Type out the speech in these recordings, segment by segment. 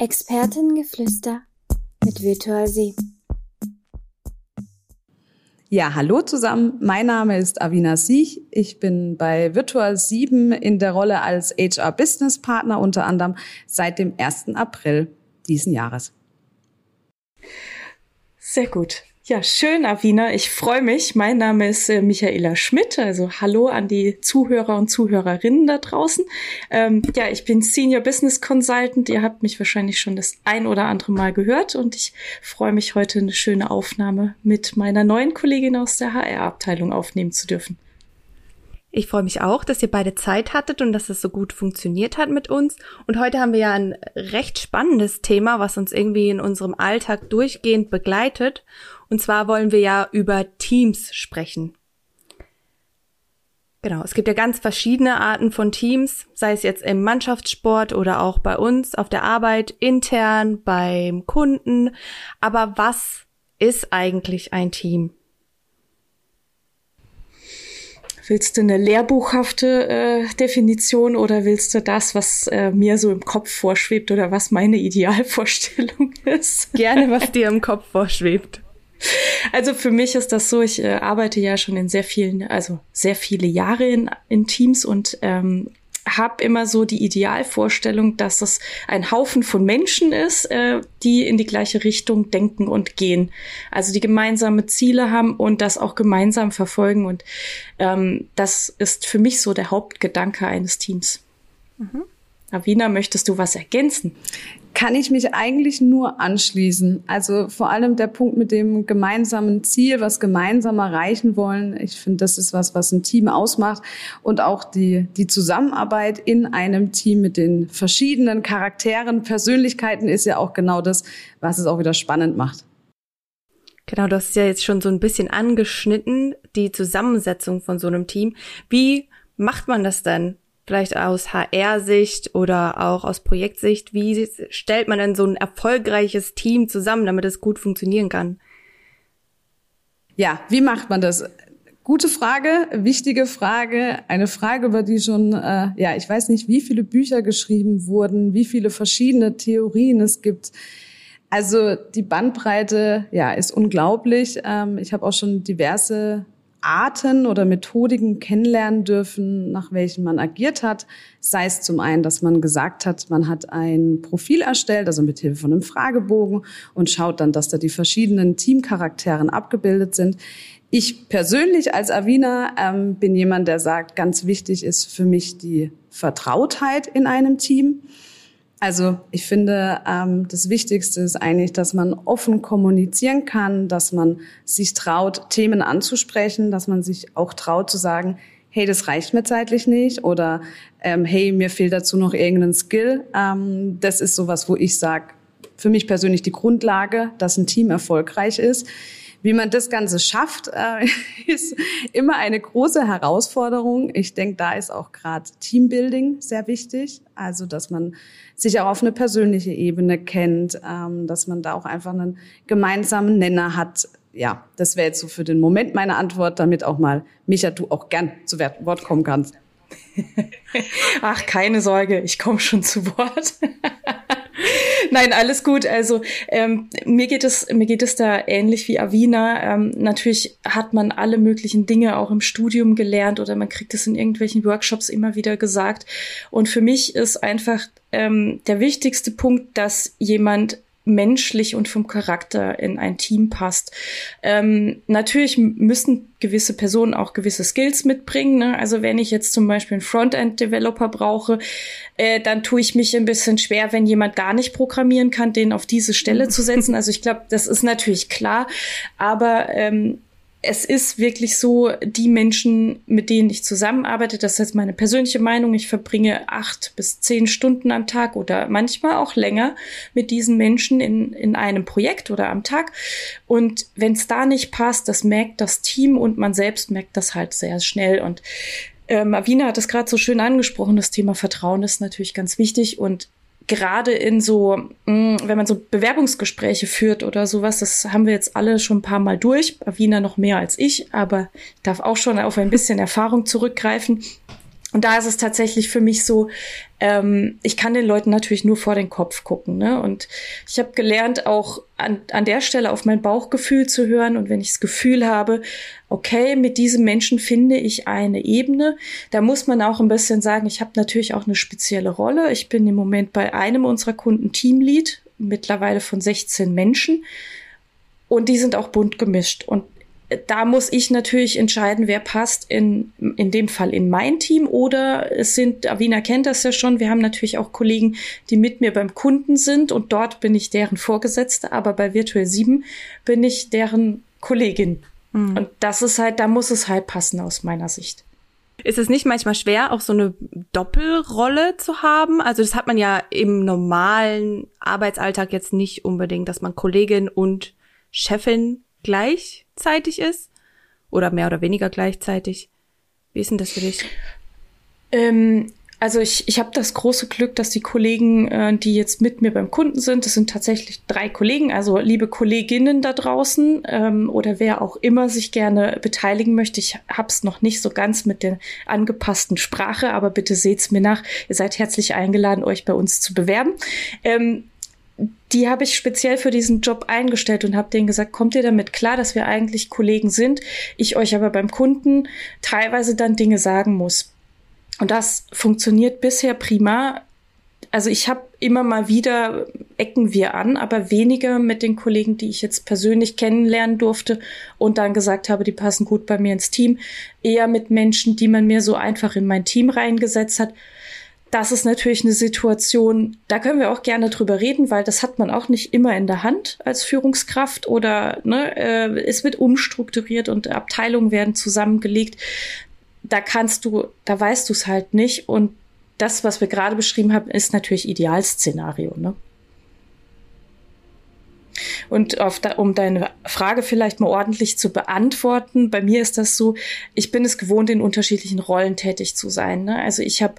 Expertengeflüster mit Virtual Sie. Ja, hallo zusammen. Mein Name ist Avina Siech. Ich bin bei Virtual 7 in der Rolle als HR Business Partner unter anderem seit dem 1. April diesen Jahres. Sehr gut. Ja, schön, Avina. Ich freue mich. Mein Name ist äh, Michaela Schmidt. Also hallo an die Zuhörer und Zuhörerinnen da draußen. Ähm, ja, ich bin Senior Business Consultant. Ihr habt mich wahrscheinlich schon das ein oder andere Mal gehört und ich freue mich heute eine schöne Aufnahme mit meiner neuen Kollegin aus der HR-Abteilung aufnehmen zu dürfen. Ich freue mich auch, dass ihr beide Zeit hattet und dass es so gut funktioniert hat mit uns. Und heute haben wir ja ein recht spannendes Thema, was uns irgendwie in unserem Alltag durchgehend begleitet. Und zwar wollen wir ja über Teams sprechen. Genau, es gibt ja ganz verschiedene Arten von Teams, sei es jetzt im Mannschaftssport oder auch bei uns auf der Arbeit, intern, beim Kunden. Aber was ist eigentlich ein Team? Willst du eine lehrbuchhafte äh, Definition oder willst du das, was äh, mir so im Kopf vorschwebt oder was meine Idealvorstellung ist? Gerne, was dir im Kopf vorschwebt. Also für mich ist das so, ich äh, arbeite ja schon in sehr vielen, also sehr viele Jahre in, in Teams und ähm, habe immer so die Idealvorstellung, dass es ein Haufen von Menschen ist, äh, die in die gleiche Richtung denken und gehen. Also die gemeinsame Ziele haben und das auch gemeinsam verfolgen. Und ähm, das ist für mich so der Hauptgedanke eines Teams. Mhm. Avina, möchtest du was ergänzen? Kann ich mich eigentlich nur anschließen. Also vor allem der Punkt mit dem gemeinsamen Ziel, was gemeinsam erreichen wollen. Ich finde, das ist was, was ein Team ausmacht und auch die, die Zusammenarbeit in einem Team mit den verschiedenen Charakteren, Persönlichkeiten ist ja auch genau das, was es auch wieder spannend macht. Genau, du hast ja jetzt schon so ein bisschen angeschnitten, die Zusammensetzung von so einem Team. Wie macht man das denn? Vielleicht aus HR-Sicht oder auch aus Projektsicht, wie stellt man denn so ein erfolgreiches Team zusammen, damit es gut funktionieren kann? Ja, wie macht man das? Gute Frage, wichtige Frage, eine Frage, über die schon, äh, ja, ich weiß nicht, wie viele Bücher geschrieben wurden, wie viele verschiedene Theorien es gibt. Also die Bandbreite, ja, ist unglaublich. Ähm, ich habe auch schon diverse Arten oder Methodiken kennenlernen dürfen, nach welchen man agiert hat. Sei es zum einen, dass man gesagt hat, man hat ein Profil erstellt, also mit Hilfe von einem Fragebogen und schaut dann, dass da die verschiedenen Teamcharakteren abgebildet sind. Ich persönlich als Avina ähm, bin jemand, der sagt, ganz wichtig ist für mich die Vertrautheit in einem Team. Also ich finde, ähm, das Wichtigste ist eigentlich, dass man offen kommunizieren kann, dass man sich traut, Themen anzusprechen, dass man sich auch traut zu sagen, hey, das reicht mir zeitlich nicht oder ähm, hey, mir fehlt dazu noch irgendein Skill. Ähm, das ist sowas, wo ich sage, für mich persönlich die Grundlage, dass ein Team erfolgreich ist. Wie man das Ganze schafft, äh, ist immer eine große Herausforderung. Ich denke, da ist auch gerade Teambuilding sehr wichtig. Also, dass man sich auch auf eine persönliche Ebene kennt, ähm, dass man da auch einfach einen gemeinsamen Nenner hat. Ja, das wäre jetzt so für den Moment meine Antwort, damit auch mal Micha, du auch gern zu Wort kommen kannst. Ach, keine Sorge, ich komme schon zu Wort. Nein, alles gut. Also ähm, mir geht es mir geht es da ähnlich wie Avina. Ähm, natürlich hat man alle möglichen Dinge auch im Studium gelernt oder man kriegt es in irgendwelchen Workshops immer wieder gesagt. Und für mich ist einfach ähm, der wichtigste Punkt, dass jemand menschlich und vom Charakter in ein Team passt. Ähm, natürlich müssen gewisse Personen auch gewisse Skills mitbringen. Ne? Also wenn ich jetzt zum Beispiel einen Frontend-Developer brauche, äh, dann tue ich mich ein bisschen schwer, wenn jemand gar nicht programmieren kann, den auf diese Stelle zu setzen. Also ich glaube, das ist natürlich klar. Aber ähm, es ist wirklich so, die Menschen, mit denen ich zusammenarbeite, das ist meine persönliche Meinung, ich verbringe acht bis zehn Stunden am Tag oder manchmal auch länger mit diesen Menschen in, in einem Projekt oder am Tag. Und wenn es da nicht passt, das merkt das Team und man selbst merkt das halt sehr schnell. Und ähm, Avina hat es gerade so schön angesprochen, das Thema Vertrauen ist natürlich ganz wichtig und gerade in so, mm, wenn man so Bewerbungsgespräche führt oder sowas, das haben wir jetzt alle schon ein paar Mal durch. Wiener noch mehr als ich, aber darf auch schon auf ein bisschen Erfahrung zurückgreifen. Und da ist es tatsächlich für mich so, ähm, ich kann den Leuten natürlich nur vor den Kopf gucken. Ne? Und ich habe gelernt, auch an, an der Stelle auf mein Bauchgefühl zu hören. Und wenn ich das Gefühl habe, okay, mit diesem Menschen finde ich eine Ebene, da muss man auch ein bisschen sagen, ich habe natürlich auch eine spezielle Rolle. Ich bin im Moment bei einem unserer Kunden Teamlead, mittlerweile von 16 Menschen. Und die sind auch bunt gemischt. Und da muss ich natürlich entscheiden, wer passt in, in dem Fall in mein Team oder es sind, Avina kennt das ja schon, wir haben natürlich auch Kollegen, die mit mir beim Kunden sind und dort bin ich deren Vorgesetzte, aber bei Virtual 7 bin ich deren Kollegin. Mhm. Und das ist halt, da muss es halt passen aus meiner Sicht. Ist es nicht manchmal schwer, auch so eine Doppelrolle zu haben? Also das hat man ja im normalen Arbeitsalltag jetzt nicht unbedingt, dass man Kollegin und Chefin gleichzeitig ist? Oder mehr oder weniger gleichzeitig? Wie ist denn das für dich? Ähm, also ich, ich habe das große Glück, dass die Kollegen, äh, die jetzt mit mir beim Kunden sind, das sind tatsächlich drei Kollegen, also liebe Kolleginnen da draußen ähm, oder wer auch immer sich gerne beteiligen möchte. Ich hab's noch nicht so ganz mit der angepassten Sprache, aber bitte seht's mir nach. Ihr seid herzlich eingeladen, euch bei uns zu bewerben. Ähm, die habe ich speziell für diesen Job eingestellt und habe denen gesagt, kommt ihr damit klar, dass wir eigentlich Kollegen sind, ich euch aber beim Kunden teilweise dann Dinge sagen muss. Und das funktioniert bisher prima. Also ich habe immer mal wieder ecken wir an, aber weniger mit den Kollegen, die ich jetzt persönlich kennenlernen durfte und dann gesagt habe, die passen gut bei mir ins Team. Eher mit Menschen, die man mir so einfach in mein Team reingesetzt hat das ist natürlich eine Situation, da können wir auch gerne drüber reden, weil das hat man auch nicht immer in der Hand als Führungskraft oder ne, äh, es wird umstrukturiert und Abteilungen werden zusammengelegt. Da kannst du, da weißt du es halt nicht. Und das, was wir gerade beschrieben haben, ist natürlich Idealszenario. Ne? Und da, um deine Frage vielleicht mal ordentlich zu beantworten, bei mir ist das so, ich bin es gewohnt, in unterschiedlichen Rollen tätig zu sein. Ne? Also ich habe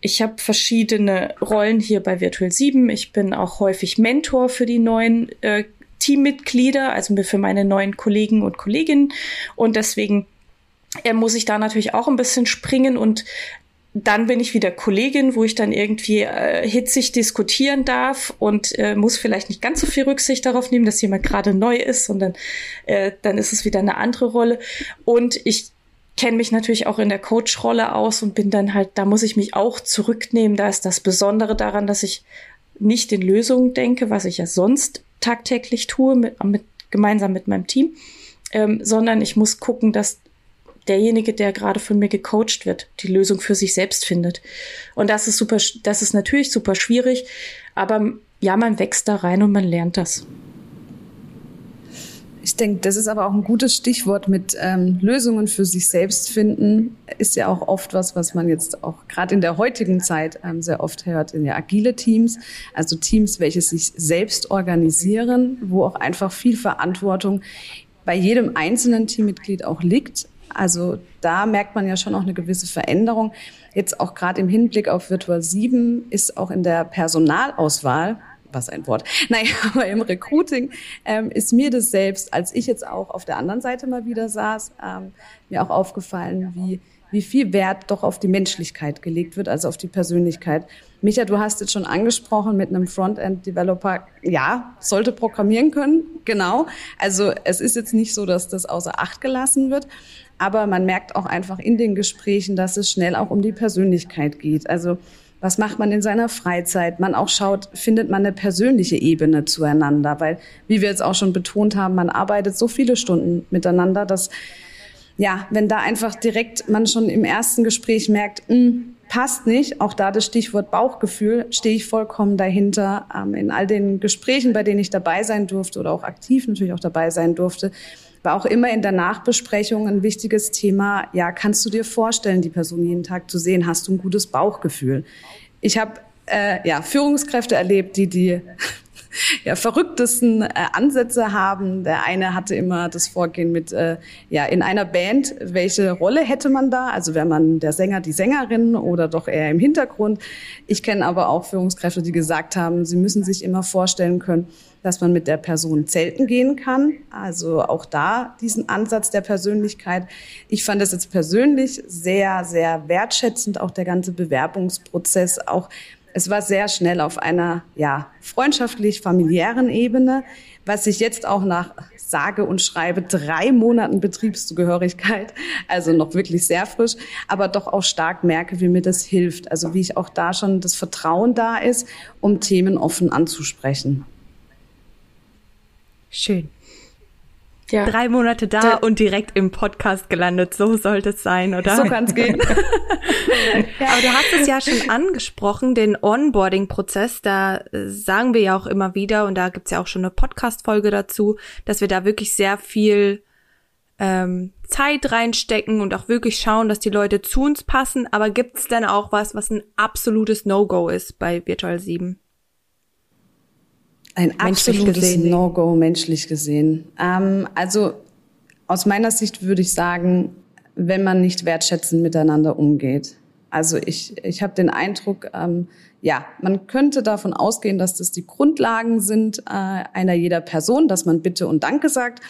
ich hab verschiedene Rollen hier bei Virtual 7. Ich bin auch häufig Mentor für die neuen äh, Teammitglieder, also für meine neuen Kollegen und Kolleginnen. Und deswegen äh, muss ich da natürlich auch ein bisschen springen und dann bin ich wieder Kollegin, wo ich dann irgendwie äh, hitzig diskutieren darf und äh, muss vielleicht nicht ganz so viel Rücksicht darauf nehmen, dass jemand gerade neu ist, sondern äh, dann ist es wieder eine andere Rolle. Und ich kenne mich natürlich auch in der Coach-Rolle aus und bin dann halt, da muss ich mich auch zurücknehmen. Da ist das Besondere daran, dass ich nicht in Lösungen denke, was ich ja sonst tagtäglich tue, mit, mit, gemeinsam mit meinem Team, ähm, sondern ich muss gucken, dass derjenige, der gerade von mir gecoacht wird, die Lösung für sich selbst findet. Und das ist super, das ist natürlich super schwierig, aber ja, man wächst da rein und man lernt das. Ich denke, das ist aber auch ein gutes Stichwort mit ähm, Lösungen für sich selbst finden. Ist ja auch oft was, was man jetzt auch gerade in der heutigen Zeit ähm, sehr oft hört in ja agile Teams, also Teams, welche sich selbst organisieren, wo auch einfach viel Verantwortung bei jedem einzelnen Teammitglied auch liegt. Also da merkt man ja schon auch eine gewisse Veränderung. Jetzt auch gerade im Hinblick auf Virtual 7 ist auch in der Personalauswahl was ein Wort. Naja, aber im Recruiting ähm, ist mir das selbst, als ich jetzt auch auf der anderen Seite mal wieder saß, ähm, mir auch aufgefallen, wie, wie viel Wert doch auf die Menschlichkeit gelegt wird, also auf die Persönlichkeit. Micha, du hast jetzt schon angesprochen mit einem Frontend-Developer, ja, sollte programmieren können, genau. Also es ist jetzt nicht so, dass das außer Acht gelassen wird. Aber man merkt auch einfach in den Gesprächen, dass es schnell auch um die Persönlichkeit geht. Also was macht man in seiner Freizeit? Man auch schaut, findet man eine persönliche Ebene zueinander? Weil, wie wir jetzt auch schon betont haben, man arbeitet so viele Stunden miteinander, dass, ja, wenn da einfach direkt man schon im ersten Gespräch merkt, mh, hm, passt nicht, auch da das Stichwort Bauchgefühl, stehe ich vollkommen dahinter. Ähm, in all den Gesprächen, bei denen ich dabei sein durfte oder auch aktiv natürlich auch dabei sein durfte, war auch immer in der Nachbesprechung ein wichtiges Thema. Ja, kannst du dir vorstellen, die Person jeden Tag zu sehen? Hast du ein gutes Bauchgefühl? Ich habe äh, ja Führungskräfte erlebt, die die ja, verrücktesten äh, Ansätze haben. Der eine hatte immer das Vorgehen mit, äh, ja, in einer Band, welche Rolle hätte man da? Also wäre man der Sänger, die Sängerin oder doch eher im Hintergrund. Ich kenne aber auch Führungskräfte, die gesagt haben, sie müssen sich immer vorstellen können, dass man mit der Person zelten gehen kann. Also auch da diesen Ansatz der Persönlichkeit. Ich fand das jetzt persönlich sehr, sehr wertschätzend, auch der ganze Bewerbungsprozess, auch es war sehr schnell auf einer ja, freundschaftlich familiären Ebene, was sich jetzt auch nach sage und schreibe drei Monaten Betriebszugehörigkeit, also noch wirklich sehr frisch, aber doch auch stark merke, wie mir das hilft. Also wie ich auch da schon das Vertrauen da ist, um Themen offen anzusprechen. Schön. Ja. Drei Monate da, da, und direkt im Podcast gelandet. So sollte es sein, oder? So kann es gehen. ja, aber du hast es ja schon angesprochen, den Onboarding-Prozess. Da äh, sagen wir ja auch immer wieder, und da gibt's ja auch schon eine Podcast-Folge dazu, dass wir da wirklich sehr viel ähm, Zeit reinstecken und auch wirklich schauen, dass die Leute zu uns passen. Aber gibt's denn auch was, was ein absolutes No-Go ist bei Virtual 7? Ein absolutes No-Go menschlich gesehen. Ähm, also aus meiner Sicht würde ich sagen, wenn man nicht wertschätzend miteinander umgeht. Also ich, ich habe den Eindruck, ähm, ja, man könnte davon ausgehen, dass das die Grundlagen sind äh, einer jeder Person, dass man Bitte und Danke sagt.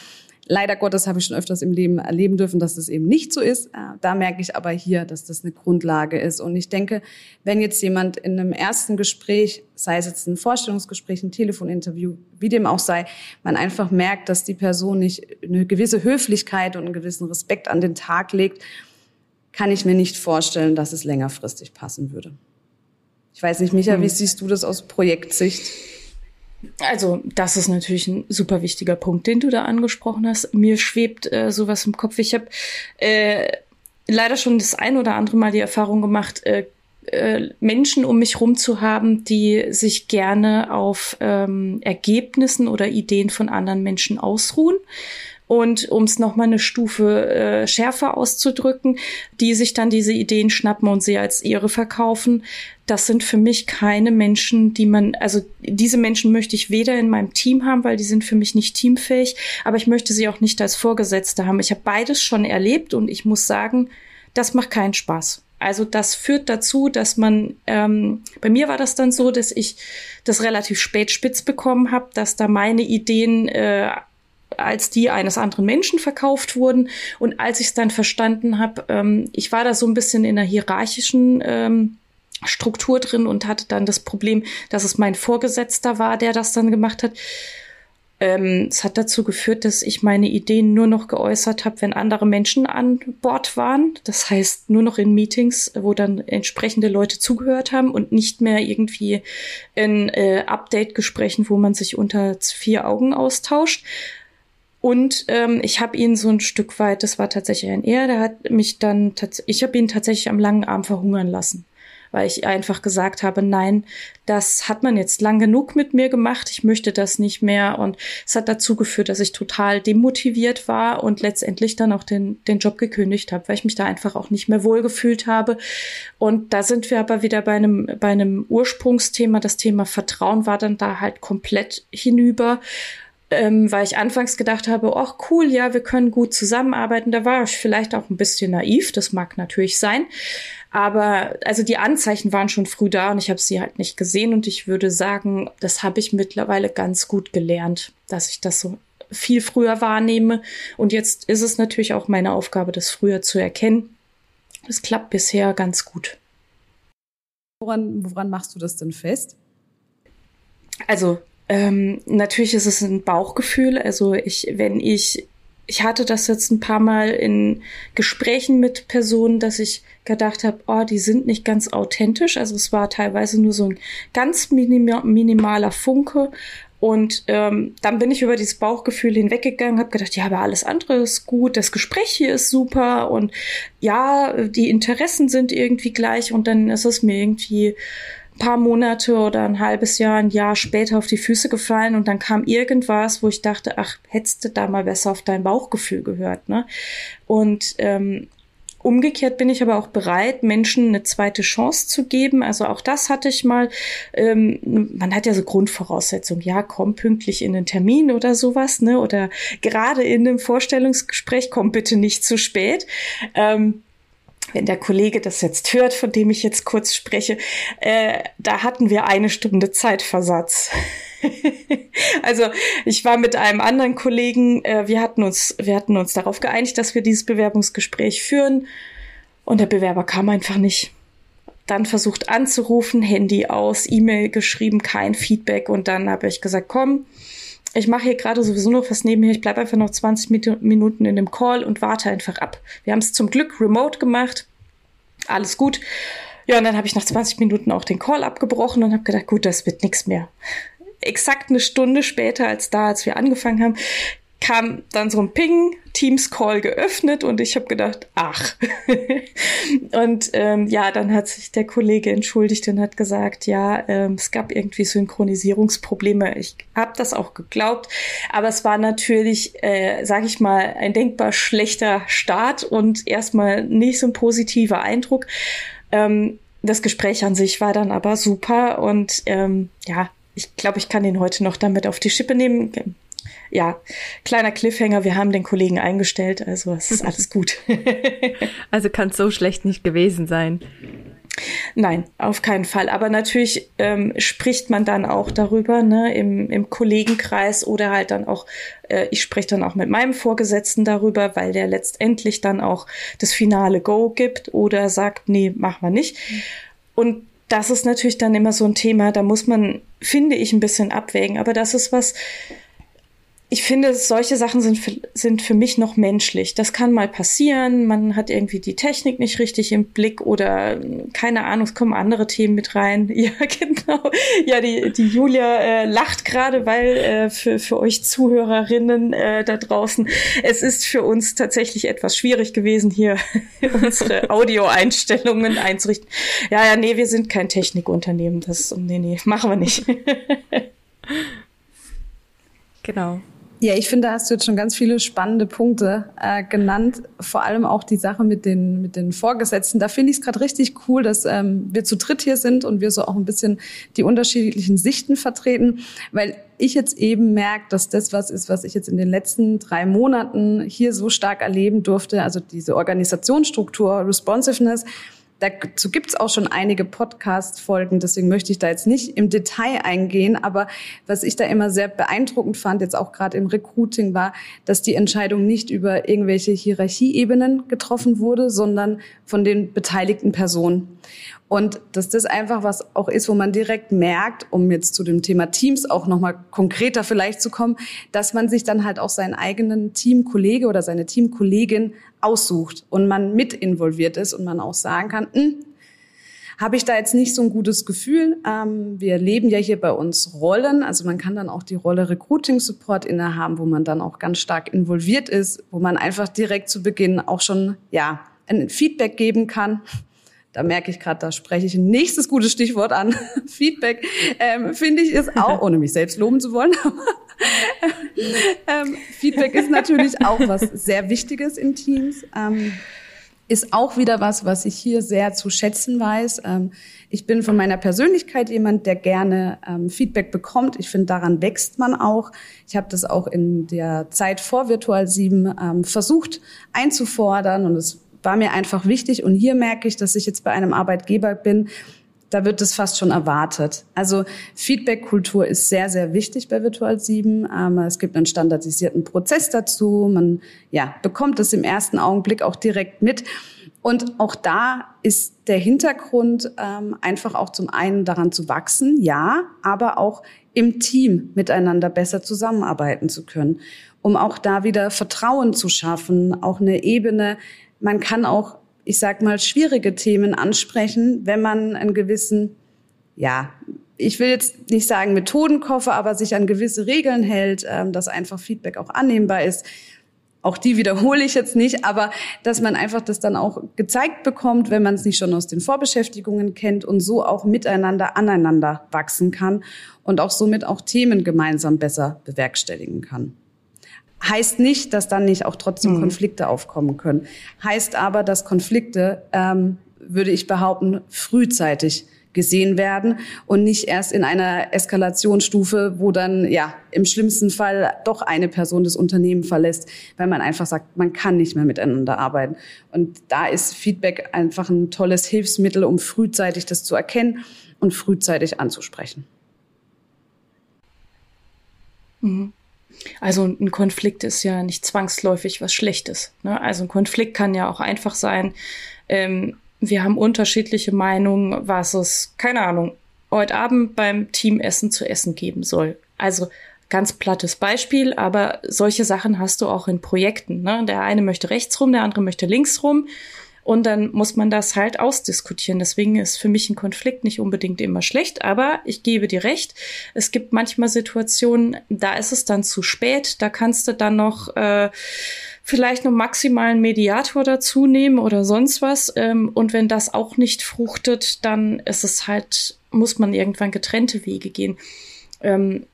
Leider Gottes habe ich schon öfters im Leben erleben dürfen, dass das eben nicht so ist. Äh, da merke ich aber hier, dass das eine Grundlage ist. Und ich denke, wenn jetzt jemand in einem ersten Gespräch, sei es jetzt ein Vorstellungsgespräch, ein Telefoninterview, wie dem auch sei, man einfach merkt, dass die Person nicht eine gewisse Höflichkeit und einen gewissen Respekt an den Tag legt, kann ich mir nicht vorstellen, dass es längerfristig passen würde. Ich weiß nicht, Micha, wie hm. siehst du das aus Projektsicht? Also, das ist natürlich ein super wichtiger Punkt, den du da angesprochen hast. Mir schwebt äh, sowas im Kopf. Ich habe äh, leider schon das ein oder andere Mal die Erfahrung gemacht, äh, äh, Menschen um mich rum zu haben, die sich gerne auf ähm, Ergebnissen oder Ideen von anderen Menschen ausruhen und um es nochmal eine Stufe äh, schärfer auszudrücken, die sich dann diese Ideen schnappen und sie als ihre verkaufen. Das sind für mich keine Menschen, die man, also diese Menschen möchte ich weder in meinem Team haben, weil die sind für mich nicht teamfähig, aber ich möchte sie auch nicht als Vorgesetzte haben. Ich habe beides schon erlebt und ich muss sagen, das macht keinen Spaß. Also das führt dazu, dass man, ähm, bei mir war das dann so, dass ich das relativ spät spitz bekommen habe, dass da meine Ideen äh, als die eines anderen Menschen verkauft wurden. Und als ich es dann verstanden habe, ähm, ich war da so ein bisschen in einer hierarchischen ähm, Struktur drin und hatte dann das Problem, dass es mein Vorgesetzter war, der das dann gemacht hat. Ähm, es hat dazu geführt, dass ich meine Ideen nur noch geäußert habe, wenn andere Menschen an Bord waren. Das heißt, nur noch in Meetings, wo dann entsprechende Leute zugehört haben und nicht mehr irgendwie in äh, Update-Gesprächen, wo man sich unter vier Augen austauscht. Und ähm, ich habe ihn so ein Stück weit, das war tatsächlich ein Er, der hat mich dann, ich habe ihn tatsächlich am langen Arm verhungern lassen, weil ich einfach gesagt habe, nein, das hat man jetzt lang genug mit mir gemacht, ich möchte das nicht mehr. Und es hat dazu geführt, dass ich total demotiviert war und letztendlich dann auch den, den Job gekündigt habe, weil ich mich da einfach auch nicht mehr wohlgefühlt habe. Und da sind wir aber wieder bei einem, bei einem Ursprungsthema. Das Thema Vertrauen war dann da halt komplett hinüber ähm, weil ich anfangs gedacht habe, ach cool, ja, wir können gut zusammenarbeiten. Da war ich vielleicht auch ein bisschen naiv, das mag natürlich sein. Aber also die Anzeichen waren schon früh da und ich habe sie halt nicht gesehen. Und ich würde sagen, das habe ich mittlerweile ganz gut gelernt, dass ich das so viel früher wahrnehme. Und jetzt ist es natürlich auch meine Aufgabe, das früher zu erkennen. Das klappt bisher ganz gut. Woran, woran machst du das denn fest? Also ähm, natürlich ist es ein Bauchgefühl. Also ich, wenn ich, ich hatte das jetzt ein paar Mal in Gesprächen mit Personen, dass ich gedacht habe, oh, die sind nicht ganz authentisch. Also es war teilweise nur so ein ganz minim minimaler Funke. Und ähm, dann bin ich über dieses Bauchgefühl hinweggegangen, habe gedacht, ja, aber alles andere ist gut, das Gespräch hier ist super und ja, die Interessen sind irgendwie gleich und dann ist es mir irgendwie paar Monate oder ein halbes Jahr, ein Jahr später auf die Füße gefallen und dann kam irgendwas, wo ich dachte, ach, hättest du da mal besser auf dein Bauchgefühl gehört, ne? Und ähm, Umgekehrt bin ich aber auch bereit, Menschen eine zweite Chance zu geben. Also auch das hatte ich mal. Ähm, man hat ja so Grundvoraussetzungen. Ja, komm pünktlich in den Termin oder sowas, ne? Oder gerade in einem Vorstellungsgespräch, komm bitte nicht zu spät. Ähm, wenn der Kollege das jetzt hört, von dem ich jetzt kurz spreche, äh, da hatten wir eine Stunde Zeitversatz. also ich war mit einem anderen Kollegen, äh, wir hatten uns, wir hatten uns darauf geeinigt, dass wir dieses Bewerbungsgespräch führen und der Bewerber kam einfach nicht. Dann versucht anzurufen, Handy aus, E-Mail geschrieben, kein Feedback und dann habe ich gesagt, komm, ich mache hier gerade sowieso noch was nebenher, ich bleibe einfach noch 20 Minuten in dem Call und warte einfach ab. Wir haben es zum Glück remote gemacht, alles gut. Ja, und dann habe ich nach 20 Minuten auch den Call abgebrochen und habe gedacht, gut, das wird nichts mehr exakt eine Stunde später als da, als wir angefangen haben, kam dann so ein Ping, Teams Call geöffnet und ich habe gedacht, ach. und ähm, ja, dann hat sich der Kollege entschuldigt und hat gesagt, ja, ähm, es gab irgendwie Synchronisierungsprobleme. Ich habe das auch geglaubt, aber es war natürlich, äh, sage ich mal, ein denkbar schlechter Start und erstmal nicht so ein positiver Eindruck. Ähm, das Gespräch an sich war dann aber super und ähm, ja, ich glaube, ich kann ihn heute noch damit auf die Schippe nehmen. Ja, kleiner Cliffhanger, wir haben den Kollegen eingestellt, also es ist alles gut. also kann es so schlecht nicht gewesen sein. Nein, auf keinen Fall. Aber natürlich ähm, spricht man dann auch darüber ne, im, im Kollegenkreis oder halt dann auch, äh, ich spreche dann auch mit meinem Vorgesetzten darüber, weil der letztendlich dann auch das finale Go gibt oder sagt, nee, machen wir nicht. Und das ist natürlich dann immer so ein Thema, da muss man, finde ich, ein bisschen abwägen. Aber das ist was, ich finde, solche Sachen sind für, sind für mich noch menschlich. Das kann mal passieren. Man hat irgendwie die Technik nicht richtig im Blick oder keine Ahnung, es kommen andere Themen mit rein. Ja, genau. Ja, die, die Julia äh, lacht gerade, weil äh, für, für euch Zuhörerinnen äh, da draußen, es ist für uns tatsächlich etwas schwierig gewesen, hier unsere Audioeinstellungen einzurichten. Ja, ja, nee, wir sind kein Technikunternehmen. Das, nee, nee, machen wir nicht. genau. Ja, ich finde, da hast du jetzt schon ganz viele spannende Punkte äh, genannt. Vor allem auch die Sache mit den, mit den Vorgesetzten. Da finde ich es gerade richtig cool, dass ähm, wir zu dritt hier sind und wir so auch ein bisschen die unterschiedlichen Sichten vertreten, weil ich jetzt eben merke, dass das was ist, was ich jetzt in den letzten drei Monaten hier so stark erleben durfte. Also diese Organisationsstruktur, Responsiveness, Dazu gibt's auch schon einige Podcast-Folgen, deswegen möchte ich da jetzt nicht im Detail eingehen. Aber was ich da immer sehr beeindruckend fand, jetzt auch gerade im Recruiting, war, dass die Entscheidung nicht über irgendwelche Hierarchieebenen getroffen wurde, sondern von den beteiligten Personen. Und dass das einfach was auch ist, wo man direkt merkt, um jetzt zu dem Thema Teams auch nochmal konkreter vielleicht zu kommen, dass man sich dann halt auch seinen eigenen Teamkollege oder seine Teamkollegin aussucht und man mit involviert ist und man auch sagen kann, hm, habe ich da jetzt nicht so ein gutes Gefühl. Ähm, wir leben ja hier bei uns Rollen, also man kann dann auch die Rolle Recruiting Support innehaben, wo man dann auch ganz stark involviert ist, wo man einfach direkt zu Beginn auch schon ja ein Feedback geben kann da merke ich gerade, da spreche ich ein nächstes gutes Stichwort an. Feedback ähm, finde ich ist auch, ohne mich selbst loben zu wollen, ähm, Feedback ist natürlich auch was sehr Wichtiges in Teams. Ähm, ist auch wieder was, was ich hier sehr zu schätzen weiß. Ähm, ich bin von meiner Persönlichkeit jemand, der gerne ähm, Feedback bekommt. Ich finde, daran wächst man auch. Ich habe das auch in der Zeit vor Virtual 7 ähm, versucht einzufordern und es war mir einfach wichtig. Und hier merke ich, dass ich jetzt bei einem Arbeitgeber bin, da wird es fast schon erwartet. Also Feedback-Kultur ist sehr, sehr wichtig bei Virtual 7. Ähm, es gibt einen standardisierten Prozess dazu. Man ja, bekommt es im ersten Augenblick auch direkt mit. Und auch da ist der Hintergrund ähm, einfach auch zum einen daran zu wachsen, ja, aber auch im Team miteinander besser zusammenarbeiten zu können, um auch da wieder Vertrauen zu schaffen, auch eine Ebene, man kann auch, ich sag mal, schwierige Themen ansprechen, wenn man einen gewissen, ja, ich will jetzt nicht sagen Methodenkoffer, aber sich an gewisse Regeln hält, ähm, dass einfach Feedback auch annehmbar ist. Auch die wiederhole ich jetzt nicht, aber dass man einfach das dann auch gezeigt bekommt, wenn man es nicht schon aus den Vorbeschäftigungen kennt und so auch miteinander aneinander wachsen kann und auch somit auch Themen gemeinsam besser bewerkstelligen kann. Heißt nicht, dass dann nicht auch trotzdem mhm. Konflikte aufkommen können. Heißt aber, dass Konflikte, ähm, würde ich behaupten, frühzeitig gesehen werden und nicht erst in einer Eskalationsstufe, wo dann ja im schlimmsten Fall doch eine Person das Unternehmen verlässt, weil man einfach sagt, man kann nicht mehr miteinander arbeiten. Und da ist Feedback einfach ein tolles Hilfsmittel, um frühzeitig das zu erkennen und frühzeitig anzusprechen. Mhm. Also ein Konflikt ist ja nicht zwangsläufig was Schlechtes. Ne? Also ein Konflikt kann ja auch einfach sein, ähm, wir haben unterschiedliche Meinungen, was es, keine Ahnung, heute Abend beim Teamessen zu essen geben soll. Also ganz plattes Beispiel, aber solche Sachen hast du auch in Projekten. Ne? Der eine möchte rechts rum, der andere möchte links rum. Und dann muss man das halt ausdiskutieren. Deswegen ist für mich ein Konflikt nicht unbedingt immer schlecht, aber ich gebe dir recht. Es gibt manchmal Situationen, da ist es dann zu spät. Da kannst du dann noch äh, vielleicht noch maximalen Mediator dazu nehmen oder sonst was. Ähm, und wenn das auch nicht fruchtet, dann ist es halt, muss man irgendwann getrennte Wege gehen. Ähm,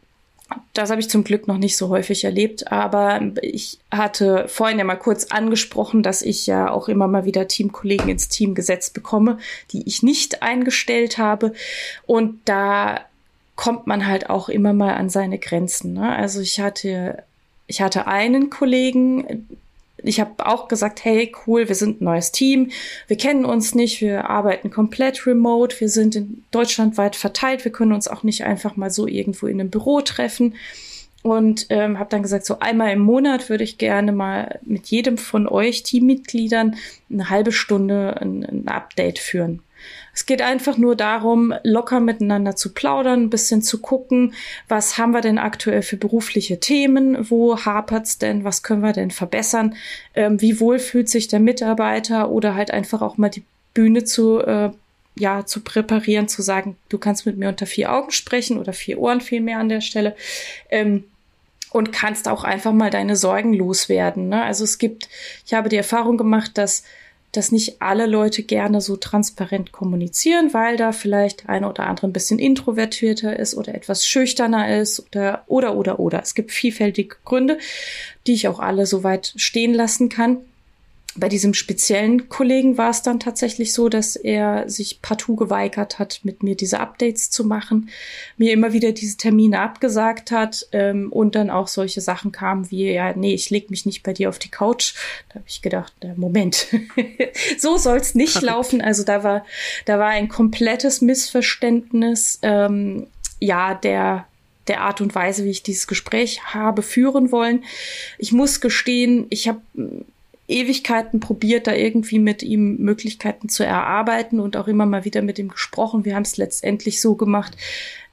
das habe ich zum Glück noch nicht so häufig erlebt, aber ich hatte vorhin ja mal kurz angesprochen, dass ich ja auch immer mal wieder Teamkollegen ins Team gesetzt bekomme, die ich nicht eingestellt habe. Und da kommt man halt auch immer mal an seine Grenzen. Ne? Also ich hatte ich hatte einen Kollegen, ich habe auch gesagt, hey, cool, wir sind ein neues Team, wir kennen uns nicht, wir arbeiten komplett remote, wir sind in Deutschland weit verteilt, wir können uns auch nicht einfach mal so irgendwo in einem Büro treffen. Und ähm, habe dann gesagt, so einmal im Monat würde ich gerne mal mit jedem von euch Teammitgliedern eine halbe Stunde ein, ein Update führen. Es geht einfach nur darum, locker miteinander zu plaudern, ein bisschen zu gucken, was haben wir denn aktuell für berufliche Themen, wo hapert's denn, was können wir denn verbessern, ähm, wie wohl fühlt sich der Mitarbeiter oder halt einfach auch mal die Bühne zu äh, ja, zu präparieren, zu sagen, du kannst mit mir unter vier Augen sprechen oder vier Ohren vielmehr an der Stelle. Ähm, und kannst auch einfach mal deine Sorgen loswerden. Ne? Also es gibt, ich habe die Erfahrung gemacht, dass dass nicht alle Leute gerne so transparent kommunizieren, weil da vielleicht eine oder andere ein bisschen introvertierter ist oder etwas schüchterner ist oder oder oder oder. Es gibt vielfältige Gründe, die ich auch alle so weit stehen lassen kann bei diesem speziellen Kollegen war es dann tatsächlich so, dass er sich partout geweigert hat, mit mir diese Updates zu machen, mir immer wieder diese Termine abgesagt hat ähm, und dann auch solche Sachen kamen wie, ja, nee, ich leg mich nicht bei dir auf die Couch. Da habe ich gedacht, äh, Moment, so soll's nicht laufen. Also da war, da war ein komplettes Missverständnis. Ähm, ja, der der Art und Weise, wie ich dieses Gespräch habe führen wollen. Ich muss gestehen, ich habe Ewigkeiten probiert, da irgendwie mit ihm Möglichkeiten zu erarbeiten und auch immer mal wieder mit ihm gesprochen. Wir haben es letztendlich so gemacht.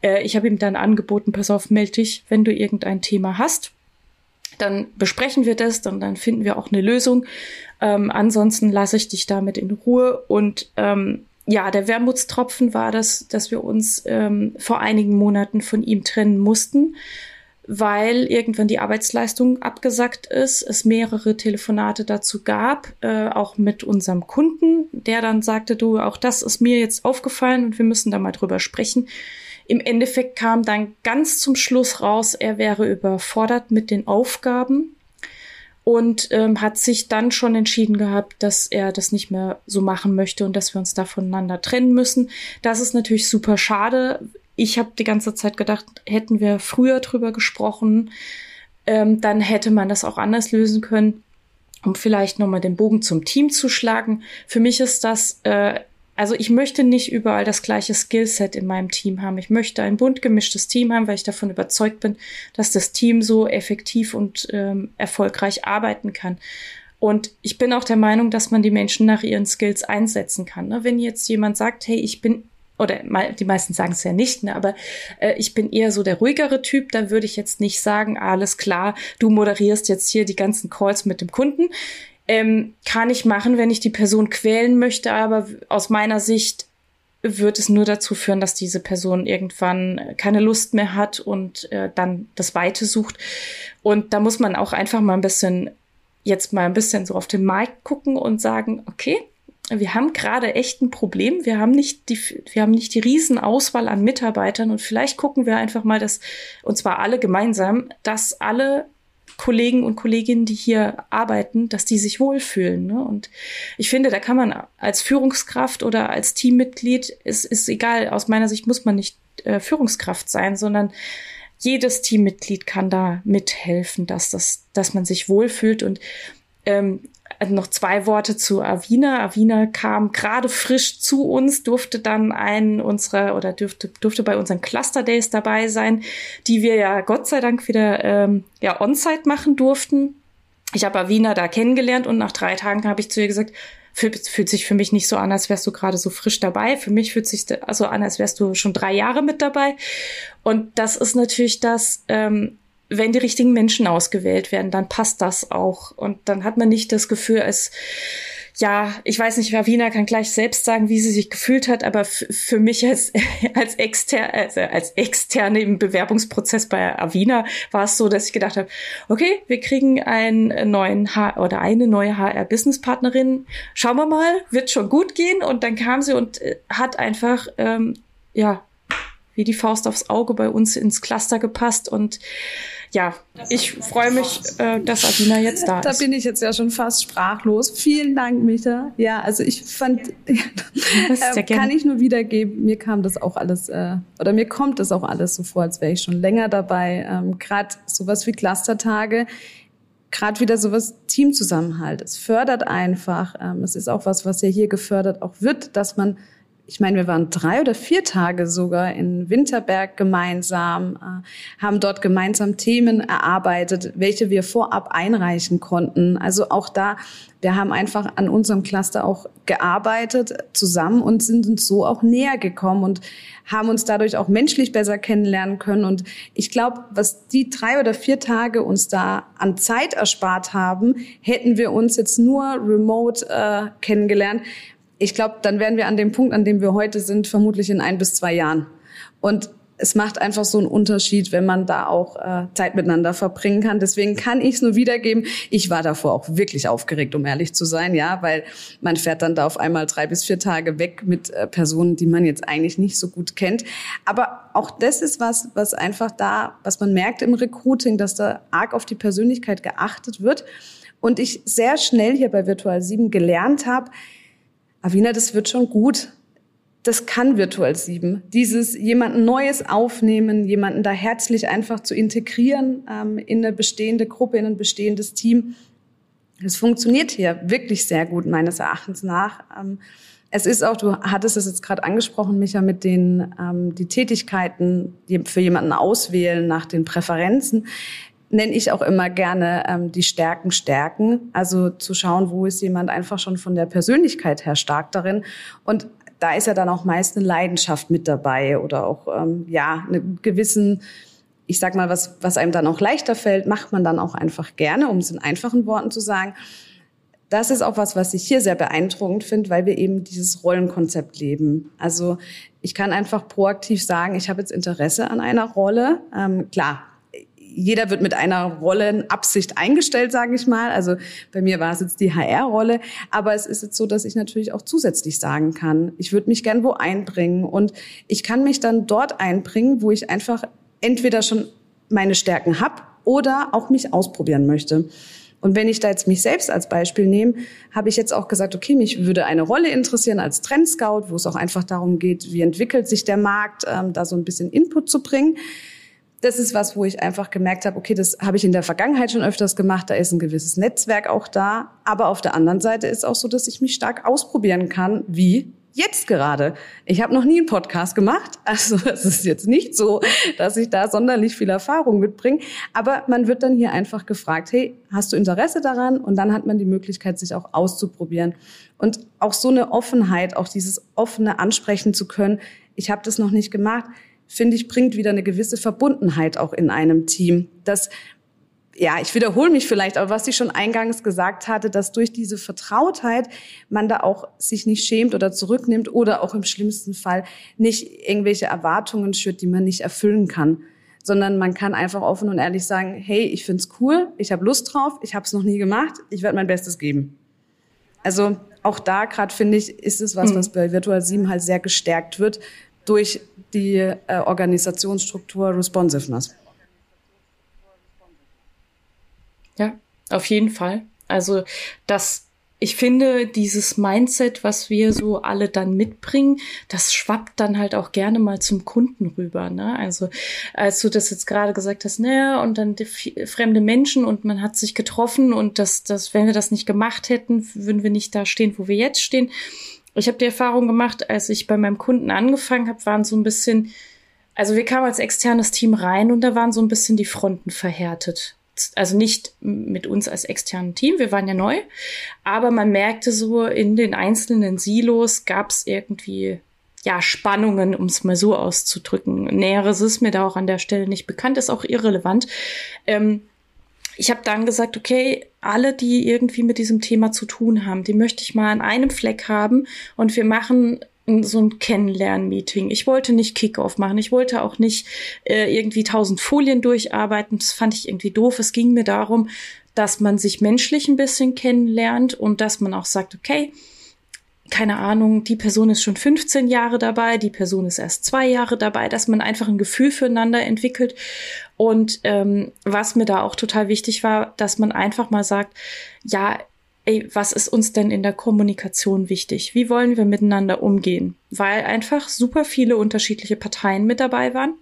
Äh, ich habe ihm dann angeboten, pass auf, melde dich, wenn du irgendein Thema hast. Dann besprechen wir das, dann, dann finden wir auch eine Lösung. Ähm, ansonsten lasse ich dich damit in Ruhe. Und ähm, ja, der Wermutstropfen war das, dass wir uns ähm, vor einigen Monaten von ihm trennen mussten weil irgendwann die Arbeitsleistung abgesackt ist, es mehrere Telefonate dazu gab, äh, auch mit unserem Kunden, der dann sagte, du, auch das ist mir jetzt aufgefallen und wir müssen da mal drüber sprechen. Im Endeffekt kam dann ganz zum Schluss raus, er wäre überfordert mit den Aufgaben und ähm, hat sich dann schon entschieden gehabt, dass er das nicht mehr so machen möchte und dass wir uns da voneinander trennen müssen. Das ist natürlich super schade ich habe die ganze Zeit gedacht, hätten wir früher drüber gesprochen, ähm, dann hätte man das auch anders lösen können, um vielleicht nochmal den Bogen zum Team zu schlagen. Für mich ist das, äh, also ich möchte nicht überall das gleiche Skillset in meinem Team haben. Ich möchte ein bunt gemischtes Team haben, weil ich davon überzeugt bin, dass das Team so effektiv und ähm, erfolgreich arbeiten kann. Und ich bin auch der Meinung, dass man die Menschen nach ihren Skills einsetzen kann. Ne? Wenn jetzt jemand sagt, hey, ich bin oder die meisten sagen es ja nicht, ne, aber äh, ich bin eher so der ruhigere Typ, dann würde ich jetzt nicht sagen, alles klar, du moderierst jetzt hier die ganzen Calls mit dem Kunden. Ähm, kann ich machen, wenn ich die Person quälen möchte, aber aus meiner Sicht wird es nur dazu führen, dass diese Person irgendwann keine Lust mehr hat und äh, dann das Weite sucht. Und da muss man auch einfach mal ein bisschen, jetzt mal ein bisschen so auf den Markt gucken und sagen, okay, wir haben gerade echt ein Problem. Wir haben nicht die, wir haben nicht die Riesenauswahl an Mitarbeitern und vielleicht gucken wir einfach mal, dass, und zwar alle gemeinsam, dass alle Kollegen und Kolleginnen, die hier arbeiten, dass die sich wohlfühlen. Ne? Und ich finde, da kann man als Führungskraft oder als Teammitglied, ist, ist egal, aus meiner Sicht muss man nicht äh, Führungskraft sein, sondern jedes Teammitglied kann da mithelfen, dass das, dass man sich wohlfühlt. Und ähm, also noch zwei Worte zu Avina. Avina kam gerade frisch zu uns, durfte dann einen unserer oder durfte, durfte bei unseren Cluster Days dabei sein, die wir ja Gott sei Dank wieder ähm, ja on-site machen durften. Ich habe Avina da kennengelernt und nach drei Tagen habe ich zu ihr gesagt, fühlt, sich für mich nicht so an, als wärst du gerade so frisch dabei. Für mich fühlt sich also an, als wärst du schon drei Jahre mit dabei. Und das ist natürlich das, ähm, wenn die richtigen Menschen ausgewählt werden, dann passt das auch. Und dann hat man nicht das Gefühl, als ja, ich weiß nicht, Wiener kann gleich selbst sagen, wie sie sich gefühlt hat, aber für mich als, als, exter also als externe im Bewerbungsprozess bei Avina war es so, dass ich gedacht habe, okay, wir kriegen einen neuen H oder eine neue HR-Business-Partnerin. Schauen wir mal, wird schon gut gehen. Und dann kam sie und äh, hat einfach, ähm, ja, wie die Faust aufs Auge bei uns ins Cluster gepasst und ja, ich freue mich, äh, dass Adina jetzt da ist. Da bin ich jetzt ja schon fast sprachlos. Vielen Dank, Micha. Ja, also ich fand, äh, kann ich nur wiedergeben, mir kam das auch alles, äh, oder mir kommt das auch alles so vor, als wäre ich schon länger dabei. Ähm, Gerade sowas wie Clustertage, gerade wieder sowas Teamzusammenhalt. Es fördert einfach. Ähm, es ist auch was, was ja hier gefördert auch wird, dass man ich meine, wir waren drei oder vier Tage sogar in Winterberg gemeinsam, äh, haben dort gemeinsam Themen erarbeitet, welche wir vorab einreichen konnten. Also auch da, wir haben einfach an unserem Cluster auch gearbeitet zusammen und sind uns so auch näher gekommen und haben uns dadurch auch menschlich besser kennenlernen können. Und ich glaube, was die drei oder vier Tage uns da an Zeit erspart haben, hätten wir uns jetzt nur remote äh, kennengelernt, ich glaube, dann wären wir an dem Punkt, an dem wir heute sind, vermutlich in ein bis zwei Jahren. Und es macht einfach so einen Unterschied, wenn man da auch äh, Zeit miteinander verbringen kann. Deswegen kann ich es nur wiedergeben. Ich war davor auch wirklich aufgeregt, um ehrlich zu sein, ja, weil man fährt dann da auf einmal drei bis vier Tage weg mit äh, Personen, die man jetzt eigentlich nicht so gut kennt. Aber auch das ist was, was einfach da, was man merkt im Recruiting, dass da arg auf die Persönlichkeit geachtet wird. Und ich sehr schnell hier bei Virtual 7 gelernt habe, Avina, das wird schon gut. Das kann Virtual 7. Dieses jemanden Neues aufnehmen, jemanden da herzlich einfach zu integrieren ähm, in eine bestehende Gruppe, in ein bestehendes Team. Das funktioniert hier wirklich sehr gut, meines Erachtens nach. Ähm, es ist auch, du hattest es jetzt gerade angesprochen, Micha, mit den ähm, die Tätigkeiten, für jemanden auswählen nach den Präferenzen nenne ich auch immer gerne ähm, die Stärken stärken. Also zu schauen, wo ist jemand einfach schon von der Persönlichkeit her stark darin. Und da ist ja dann auch meist eine Leidenschaft mit dabei oder auch ähm, ja einen gewissen, ich sag mal, was was einem dann auch leichter fällt, macht man dann auch einfach gerne, um es in einfachen Worten zu sagen. Das ist auch was, was ich hier sehr beeindruckend finde, weil wir eben dieses Rollenkonzept leben. Also ich kann einfach proaktiv sagen, ich habe jetzt Interesse an einer Rolle. Ähm, klar, jeder wird mit einer Rollenabsicht eingestellt, sage ich mal. Also bei mir war es jetzt die HR-Rolle, aber es ist jetzt so, dass ich natürlich auch zusätzlich sagen kann, ich würde mich gern wo einbringen und ich kann mich dann dort einbringen, wo ich einfach entweder schon meine Stärken habe oder auch mich ausprobieren möchte. Und wenn ich da jetzt mich selbst als Beispiel nehme, habe ich jetzt auch gesagt, okay, mich würde eine Rolle interessieren als Trendscout, wo es auch einfach darum geht, wie entwickelt sich der Markt, ähm, da so ein bisschen Input zu bringen das ist was, wo ich einfach gemerkt habe, okay, das habe ich in der Vergangenheit schon öfters gemacht, da ist ein gewisses Netzwerk auch da. Aber auf der anderen Seite ist auch so, dass ich mich stark ausprobieren kann, wie jetzt gerade. Ich habe noch nie einen Podcast gemacht, also es ist jetzt nicht so, dass ich da sonderlich viel Erfahrung mitbringe. Aber man wird dann hier einfach gefragt, hey, hast du Interesse daran? Und dann hat man die Möglichkeit, sich auch auszuprobieren. Und auch so eine Offenheit, auch dieses offene ansprechen zu können. Ich habe das noch nicht gemacht finde ich, bringt wieder eine gewisse Verbundenheit auch in einem Team. Das ja, ich wiederhole mich vielleicht, aber was ich schon eingangs gesagt hatte, dass durch diese Vertrautheit man da auch sich nicht schämt oder zurücknimmt oder auch im schlimmsten Fall nicht irgendwelche Erwartungen schürt, die man nicht erfüllen kann, sondern man kann einfach offen und ehrlich sagen, hey, ich find's cool, ich habe Lust drauf, ich habe es noch nie gemacht, ich werde mein Bestes geben. Also auch da gerade finde ich, ist es was, hm. was bei Virtual 7 halt sehr gestärkt wird, durch die äh, Organisationsstruktur Responsiveness. Ja, auf jeden Fall. Also das ich finde, dieses Mindset, was wir so alle dann mitbringen, das schwappt dann halt auch gerne mal zum Kunden rüber. Ne? Also als du das jetzt gerade gesagt hast, naja, und dann fremde Menschen und man hat sich getroffen und das, das, wenn wir das nicht gemacht hätten, würden wir nicht da stehen, wo wir jetzt stehen. Ich habe die Erfahrung gemacht, als ich bei meinem Kunden angefangen habe, waren so ein bisschen, also wir kamen als externes Team rein und da waren so ein bisschen die Fronten verhärtet also nicht mit uns als externen Team, wir waren ja neu, aber man merkte so, in den einzelnen Silos gab es irgendwie ja, Spannungen, um es mal so auszudrücken. Näheres ist mir da auch an der Stelle nicht bekannt, ist auch irrelevant. Ähm, ich habe dann gesagt, okay, alle, die irgendwie mit diesem Thema zu tun haben, die möchte ich mal an einem Fleck haben und wir machen so ein Kennenlern-Meeting. Ich wollte nicht Kickoff machen. Ich wollte auch nicht äh, irgendwie tausend Folien durcharbeiten. Das fand ich irgendwie doof. Es ging mir darum, dass man sich menschlich ein bisschen kennenlernt und dass man auch sagt, okay, keine Ahnung, die Person ist schon 15 Jahre dabei, die Person ist erst zwei Jahre dabei, dass man einfach ein Gefühl füreinander entwickelt. Und ähm, was mir da auch total wichtig war, dass man einfach mal sagt, ja, ey, was ist uns denn in der Kommunikation wichtig? Wie wollen wir miteinander umgehen? Weil einfach super viele unterschiedliche Parteien mit dabei waren.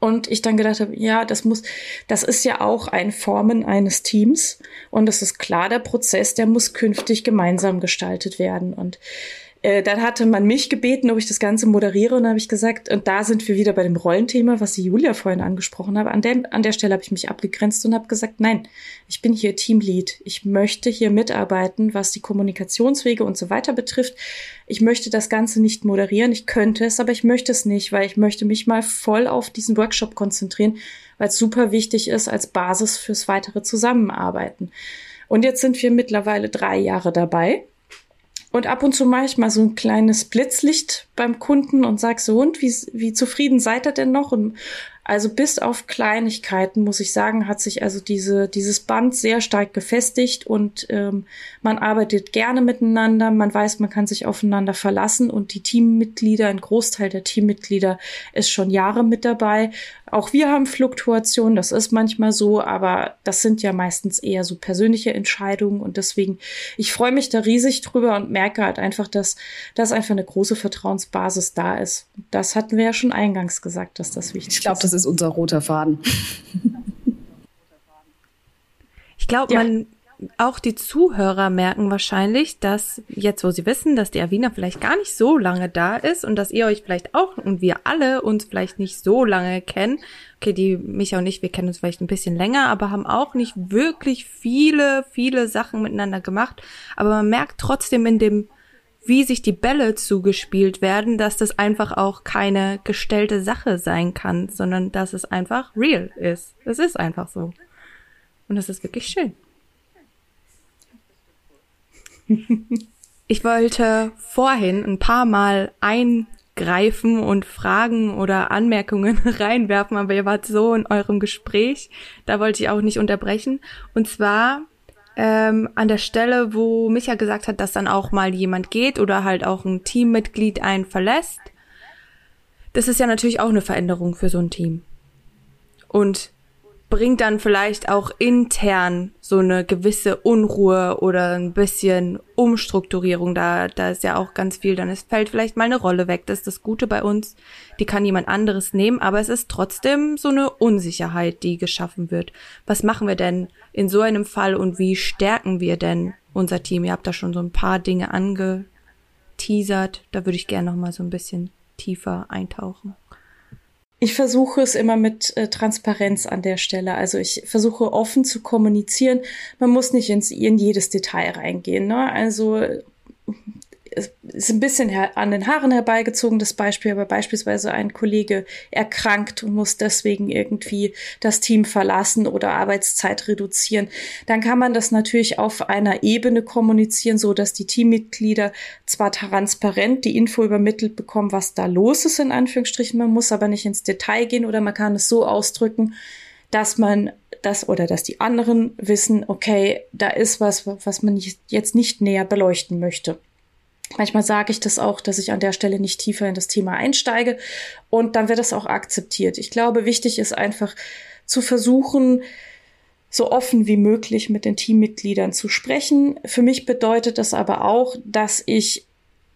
Und ich dann gedacht habe, ja, das muss, das ist ja auch ein Formen eines Teams. Und es ist klar, der Prozess, der muss künftig gemeinsam gestaltet werden. Und äh, dann hatte man mich gebeten, ob ich das Ganze moderiere und dann habe ich gesagt, und da sind wir wieder bei dem Rollenthema, was die Julia vorhin angesprochen hat. An, der, an der Stelle habe ich mich abgegrenzt und habe gesagt, nein, ich bin hier Teamlead. Ich möchte hier mitarbeiten, was die Kommunikationswege und so weiter betrifft. Ich möchte das Ganze nicht moderieren. Ich könnte es, aber ich möchte es nicht, weil ich möchte mich mal voll auf diesen Workshop konzentrieren, weil es super wichtig ist als Basis fürs weitere Zusammenarbeiten. Und jetzt sind wir mittlerweile drei Jahre dabei. Und ab und zu mache ich mal so ein kleines Blitzlicht beim Kunden und sag so, und wie, wie zufrieden seid ihr denn noch? Und also bis auf Kleinigkeiten, muss ich sagen, hat sich also diese, dieses Band sehr stark gefestigt und ähm, man arbeitet gerne miteinander, man weiß, man kann sich aufeinander verlassen und die Teammitglieder, ein Großteil der Teammitglieder ist schon Jahre mit dabei. Auch wir haben Fluktuationen, das ist manchmal so, aber das sind ja meistens eher so persönliche Entscheidungen und deswegen, ich freue mich da riesig drüber und merke halt einfach, dass, dass einfach eine große Vertrauensbasis da ist. Das hatten wir ja schon eingangs gesagt, dass das wichtig ist. Ich glaube, das ist unser roter Faden. Ich glaube, ja. man auch die Zuhörer merken wahrscheinlich, dass jetzt, wo sie wissen, dass die Avina vielleicht gar nicht so lange da ist und dass ihr euch vielleicht auch und wir alle uns vielleicht nicht so lange kennen. Okay, die Micha und ich, wir kennen uns vielleicht ein bisschen länger, aber haben auch nicht wirklich viele, viele Sachen miteinander gemacht. Aber man merkt trotzdem in dem, wie sich die Bälle zugespielt werden, dass das einfach auch keine gestellte Sache sein kann, sondern dass es einfach real ist. Es ist einfach so. Und das ist wirklich schön. Ich wollte vorhin ein paar Mal eingreifen und Fragen oder Anmerkungen reinwerfen, aber ihr wart so in eurem Gespräch, da wollte ich auch nicht unterbrechen. Und zwar ähm, an der Stelle, wo Micha gesagt hat, dass dann auch mal jemand geht oder halt auch ein Teammitglied einen verlässt. Das ist ja natürlich auch eine Veränderung für so ein Team. Und bringt dann vielleicht auch intern so eine gewisse Unruhe oder ein bisschen Umstrukturierung. Da, da ist ja auch ganz viel, dann es fällt vielleicht mal eine Rolle weg. Das ist das Gute bei uns. Die kann jemand anderes nehmen, aber es ist trotzdem so eine Unsicherheit, die geschaffen wird. Was machen wir denn in so einem Fall und wie stärken wir denn unser Team? Ihr habt da schon so ein paar Dinge angeteasert. Da würde ich gerne noch mal so ein bisschen tiefer eintauchen. Ich versuche es immer mit äh, Transparenz an der Stelle. Also ich versuche offen zu kommunizieren. Man muss nicht ins, in jedes Detail reingehen. Ne? Also ist ein bisschen an den Haaren herbeigezogen, das Beispiel, aber beispielsweise ein Kollege erkrankt und muss deswegen irgendwie das Team verlassen oder Arbeitszeit reduzieren, dann kann man das natürlich auf einer Ebene kommunizieren, so dass die Teammitglieder zwar transparent die Info übermittelt bekommen, was da los ist, in Anführungsstrichen, man muss aber nicht ins Detail gehen oder man kann es so ausdrücken, dass man das oder dass die anderen wissen, okay, da ist was, was man jetzt nicht näher beleuchten möchte. Manchmal sage ich das auch, dass ich an der Stelle nicht tiefer in das Thema einsteige und dann wird das auch akzeptiert. Ich glaube, wichtig ist einfach zu versuchen, so offen wie möglich mit den Teammitgliedern zu sprechen. Für mich bedeutet das aber auch, dass ich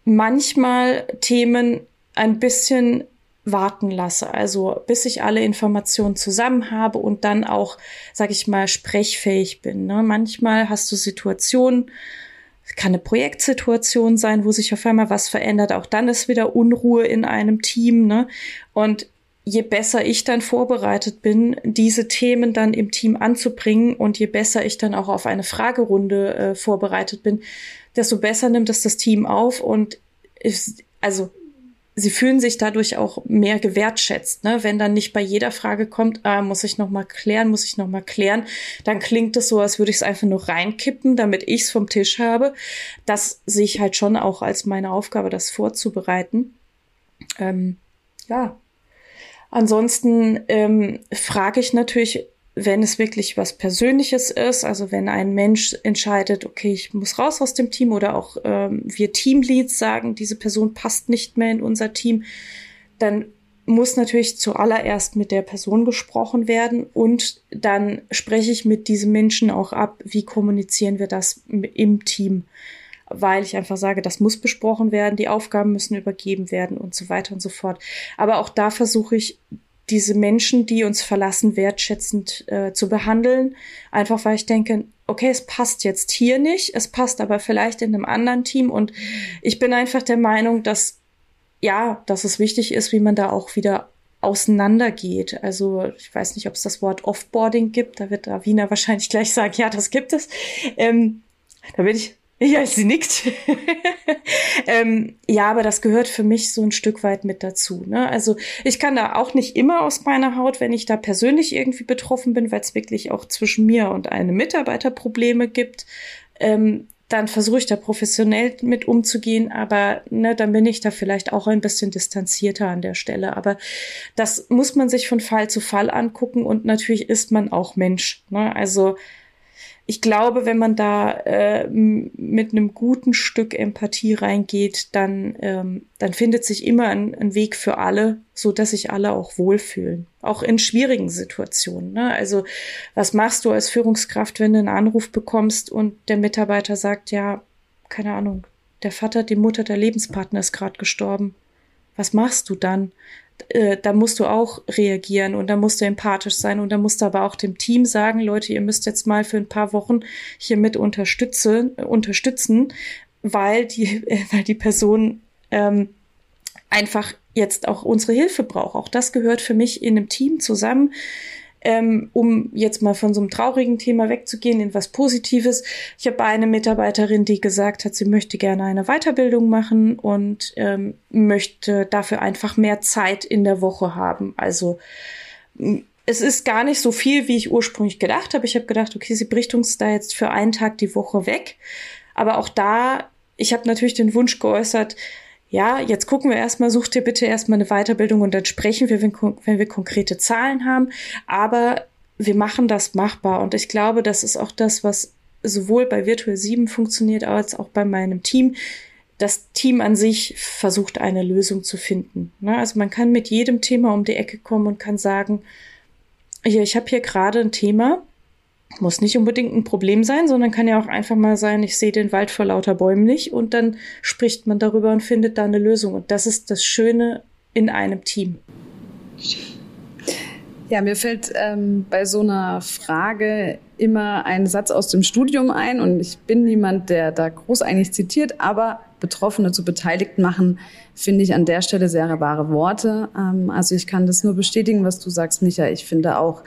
manchmal Themen ein bisschen warten lasse, also bis ich alle Informationen zusammen habe und dann auch, sag ich mal, sprechfähig bin. Ne? Manchmal hast du Situationen, kann eine Projektsituation sein, wo sich auf einmal was verändert. Auch dann ist wieder Unruhe in einem Team. Ne? Und je besser ich dann vorbereitet bin, diese Themen dann im Team anzubringen und je besser ich dann auch auf eine Fragerunde äh, vorbereitet bin, desto besser nimmt es das Team auf und ist, also sie fühlen sich dadurch auch mehr gewertschätzt, ne? Wenn dann nicht bei jeder Frage kommt, ah, muss ich noch mal klären, muss ich noch mal klären, dann klingt es so, als würde ich es einfach nur reinkippen, damit ich es vom Tisch habe. Das sehe ich halt schon auch als meine Aufgabe, das vorzubereiten. Ähm, ja, Ansonsten ähm, frage ich natürlich, wenn es wirklich was Persönliches ist, also wenn ein Mensch entscheidet, okay, ich muss raus aus dem Team oder auch ähm, wir Teamleads sagen, diese Person passt nicht mehr in unser Team, dann muss natürlich zuallererst mit der Person gesprochen werden und dann spreche ich mit diesem Menschen auch ab, wie kommunizieren wir das im Team weil ich einfach sage, das muss besprochen werden, die Aufgaben müssen übergeben werden und so weiter und so fort. Aber auch da versuche ich, diese Menschen, die uns verlassen, wertschätzend äh, zu behandeln. Einfach weil ich denke, okay, es passt jetzt hier nicht, es passt aber vielleicht in einem anderen Team. Und ich bin einfach der Meinung, dass ja, dass es wichtig ist, wie man da auch wieder auseinandergeht. Also ich weiß nicht, ob es das Wort Offboarding gibt. Da wird Wiener wahrscheinlich gleich sagen, ja, das gibt es. Ähm, da bin ich ja, sie nickt. ähm, ja, aber das gehört für mich so ein Stück weit mit dazu. Ne? Also ich kann da auch nicht immer aus meiner Haut, wenn ich da persönlich irgendwie betroffen bin, weil es wirklich auch zwischen mir und einem Mitarbeiter Probleme gibt. Ähm, dann versuche ich da professionell mit umzugehen, aber ne, dann bin ich da vielleicht auch ein bisschen distanzierter an der Stelle. Aber das muss man sich von Fall zu Fall angucken und natürlich ist man auch Mensch. Ne? Also ich glaube, wenn man da äh, mit einem guten Stück Empathie reingeht, dann, ähm, dann findet sich immer ein, ein, Weg für alle, so dass sich alle auch wohlfühlen. Auch in schwierigen Situationen. Ne? Also, was machst du als Führungskraft, wenn du einen Anruf bekommst und der Mitarbeiter sagt, ja, keine Ahnung, der Vater, die Mutter, der Lebenspartner ist gerade gestorben. Was machst du dann? Äh, da musst du auch reagieren und da musst du empathisch sein und da musst du aber auch dem Team sagen, Leute, ihr müsst jetzt mal für ein paar Wochen hier mit unterstützen, unterstützen, weil die, äh, weil die Person ähm, einfach jetzt auch unsere Hilfe braucht. Auch das gehört für mich in einem Team zusammen ähm, um jetzt mal von so einem traurigen Thema wegzugehen in was Positives. Ich habe eine Mitarbeiterin, die gesagt hat, sie möchte gerne eine Weiterbildung machen und ähm, möchte dafür einfach mehr Zeit in der Woche haben. Also es ist gar nicht so viel, wie ich ursprünglich gedacht habe. Ich habe gedacht, okay, sie bricht uns da jetzt für einen Tag die Woche weg. Aber auch da, ich habe natürlich den Wunsch geäußert, ja, jetzt gucken wir erstmal, such dir bitte erstmal eine Weiterbildung und dann sprechen wir, wenn, wenn wir konkrete Zahlen haben. Aber wir machen das machbar. Und ich glaube, das ist auch das, was sowohl bei Virtual 7 funktioniert, als auch bei meinem Team. Das Team an sich versucht eine Lösung zu finden. Ne? Also man kann mit jedem Thema um die Ecke kommen und kann sagen, ja, ich habe hier gerade ein Thema, muss nicht unbedingt ein Problem sein, sondern kann ja auch einfach mal sein, ich sehe den Wald vor lauter Bäumen nicht und dann spricht man darüber und findet da eine Lösung. Und das ist das Schöne in einem Team. Ja, mir fällt ähm, bei so einer Frage immer ein Satz aus dem Studium ein und ich bin niemand, der da groß eigentlich zitiert, aber Betroffene zu Beteiligten machen, finde ich an der Stelle sehr wahre Worte. Ähm, also ich kann das nur bestätigen, was du sagst, Micha. Ich finde auch,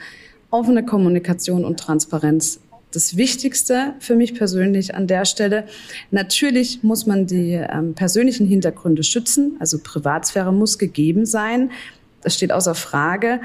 offene Kommunikation und Transparenz das Wichtigste für mich persönlich an der Stelle. Natürlich muss man die ähm, persönlichen Hintergründe schützen, also Privatsphäre muss gegeben sein. Das steht außer Frage.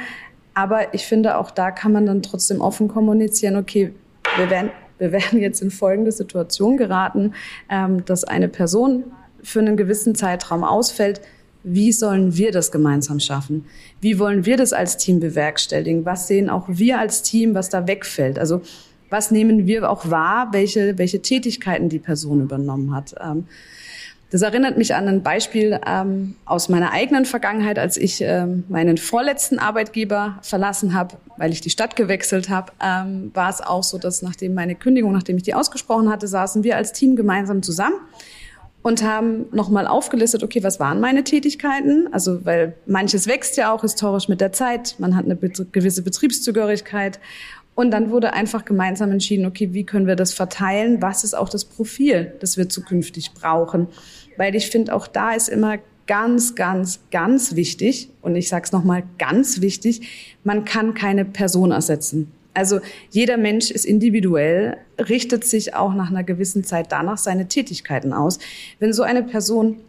Aber ich finde, auch da kann man dann trotzdem offen kommunizieren, okay, wir werden, wir werden jetzt in folgende Situation geraten, ähm, dass eine Person für einen gewissen Zeitraum ausfällt wie sollen wir das gemeinsam schaffen? Wie wollen wir das als Team bewerkstelligen? Was sehen auch wir als Team, was da wegfällt? Also was nehmen wir auch wahr, welche, welche Tätigkeiten die Person übernommen hat? Ähm, Das erinnert mich an ein Beispiel ähm, aus meiner eigenen Vergangenheit, als ich ähm, meinen vorletzten Arbeitgeber verlassen habe, weil ich die Stadt gewechselt habe, war es auch so, dass nachdem meine Kündigung, nachdem ich die ausgesprochen hatte, saßen wir als Team gemeinsam zusammen und haben nochmal aufgelistet, okay, was waren meine Tätigkeiten? Also, weil manches wächst ja auch historisch mit der Zeit. Man hat eine gewisse Betriebszugehörigkeit. Und dann wurde einfach gemeinsam entschieden, okay, wie können wir das verteilen? Was ist auch das Profil, das wir zukünftig brauchen? weil ich finde, auch da ist immer ganz, ganz, ganz wichtig, und ich sage es nochmal ganz wichtig, man kann keine Person ersetzen. Also jeder Mensch ist individuell, richtet sich auch nach einer gewissen Zeit danach seine Tätigkeiten aus. Wenn so eine Person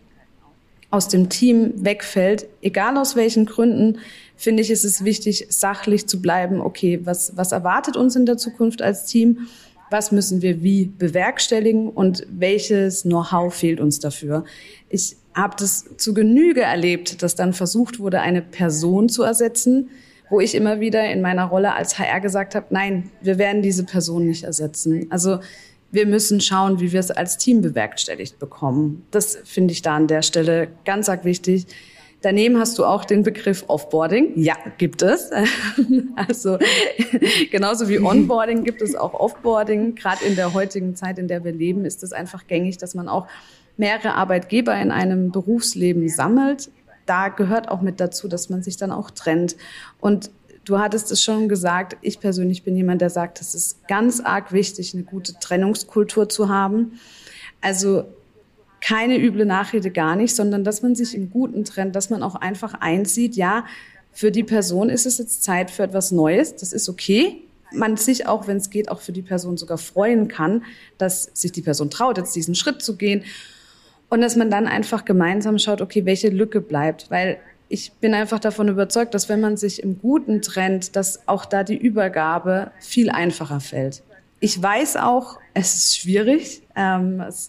aus dem Team wegfällt, egal aus welchen Gründen, finde ich, ist es wichtig, sachlich zu bleiben. Okay, was, was erwartet uns in der Zukunft als Team? was müssen wir wie bewerkstelligen und welches Know-how fehlt uns dafür. Ich habe das zu Genüge erlebt, dass dann versucht wurde, eine Person zu ersetzen, wo ich immer wieder in meiner Rolle als HR gesagt habe, nein, wir werden diese Person nicht ersetzen. Also wir müssen schauen, wie wir es als Team bewerkstelligt bekommen. Das finde ich da an der Stelle ganz arg wichtig. Daneben hast du auch den Begriff Offboarding. Ja, gibt es. Also genauso wie Onboarding gibt es auch Offboarding. Gerade in der heutigen Zeit, in der wir leben, ist es einfach gängig, dass man auch mehrere Arbeitgeber in einem Berufsleben sammelt. Da gehört auch mit dazu, dass man sich dann auch trennt. Und du hattest es schon gesagt, ich persönlich bin jemand, der sagt, es ist ganz arg wichtig, eine gute Trennungskultur zu haben. Also keine üble Nachrede gar nicht, sondern dass man sich im Guten trennt, dass man auch einfach einsieht, ja, für die Person ist es jetzt Zeit für etwas Neues, das ist okay. Man sich auch, wenn es geht, auch für die Person sogar freuen kann, dass sich die Person traut, jetzt diesen Schritt zu gehen. Und dass man dann einfach gemeinsam schaut, okay, welche Lücke bleibt, weil ich bin einfach davon überzeugt, dass wenn man sich im Guten trennt, dass auch da die Übergabe viel einfacher fällt. Ich weiß auch, es ist schwierig. Ähm, es,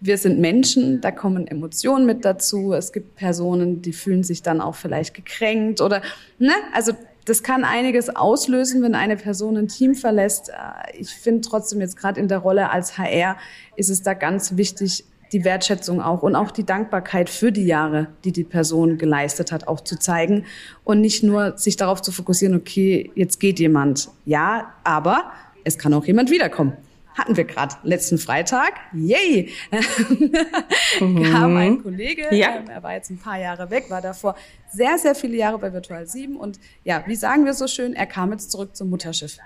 wir sind Menschen, da kommen Emotionen mit dazu. Es gibt Personen, die fühlen sich dann auch vielleicht gekränkt oder, ne? Also, das kann einiges auslösen, wenn eine Person ein Team verlässt. Äh, ich finde trotzdem jetzt gerade in der Rolle als HR ist es da ganz wichtig, die Wertschätzung auch und auch die Dankbarkeit für die Jahre, die die Person geleistet hat, auch zu zeigen und nicht nur sich darauf zu fokussieren, okay, jetzt geht jemand. Ja, aber es kann auch jemand wiederkommen hatten wir gerade letzten Freitag. Yay! mhm. kam ein Kollege, ja. ähm, er war jetzt ein paar Jahre weg, war davor sehr, sehr viele Jahre bei Virtual 7 und ja, wie sagen wir so schön, er kam jetzt zurück zum Mutterschiff.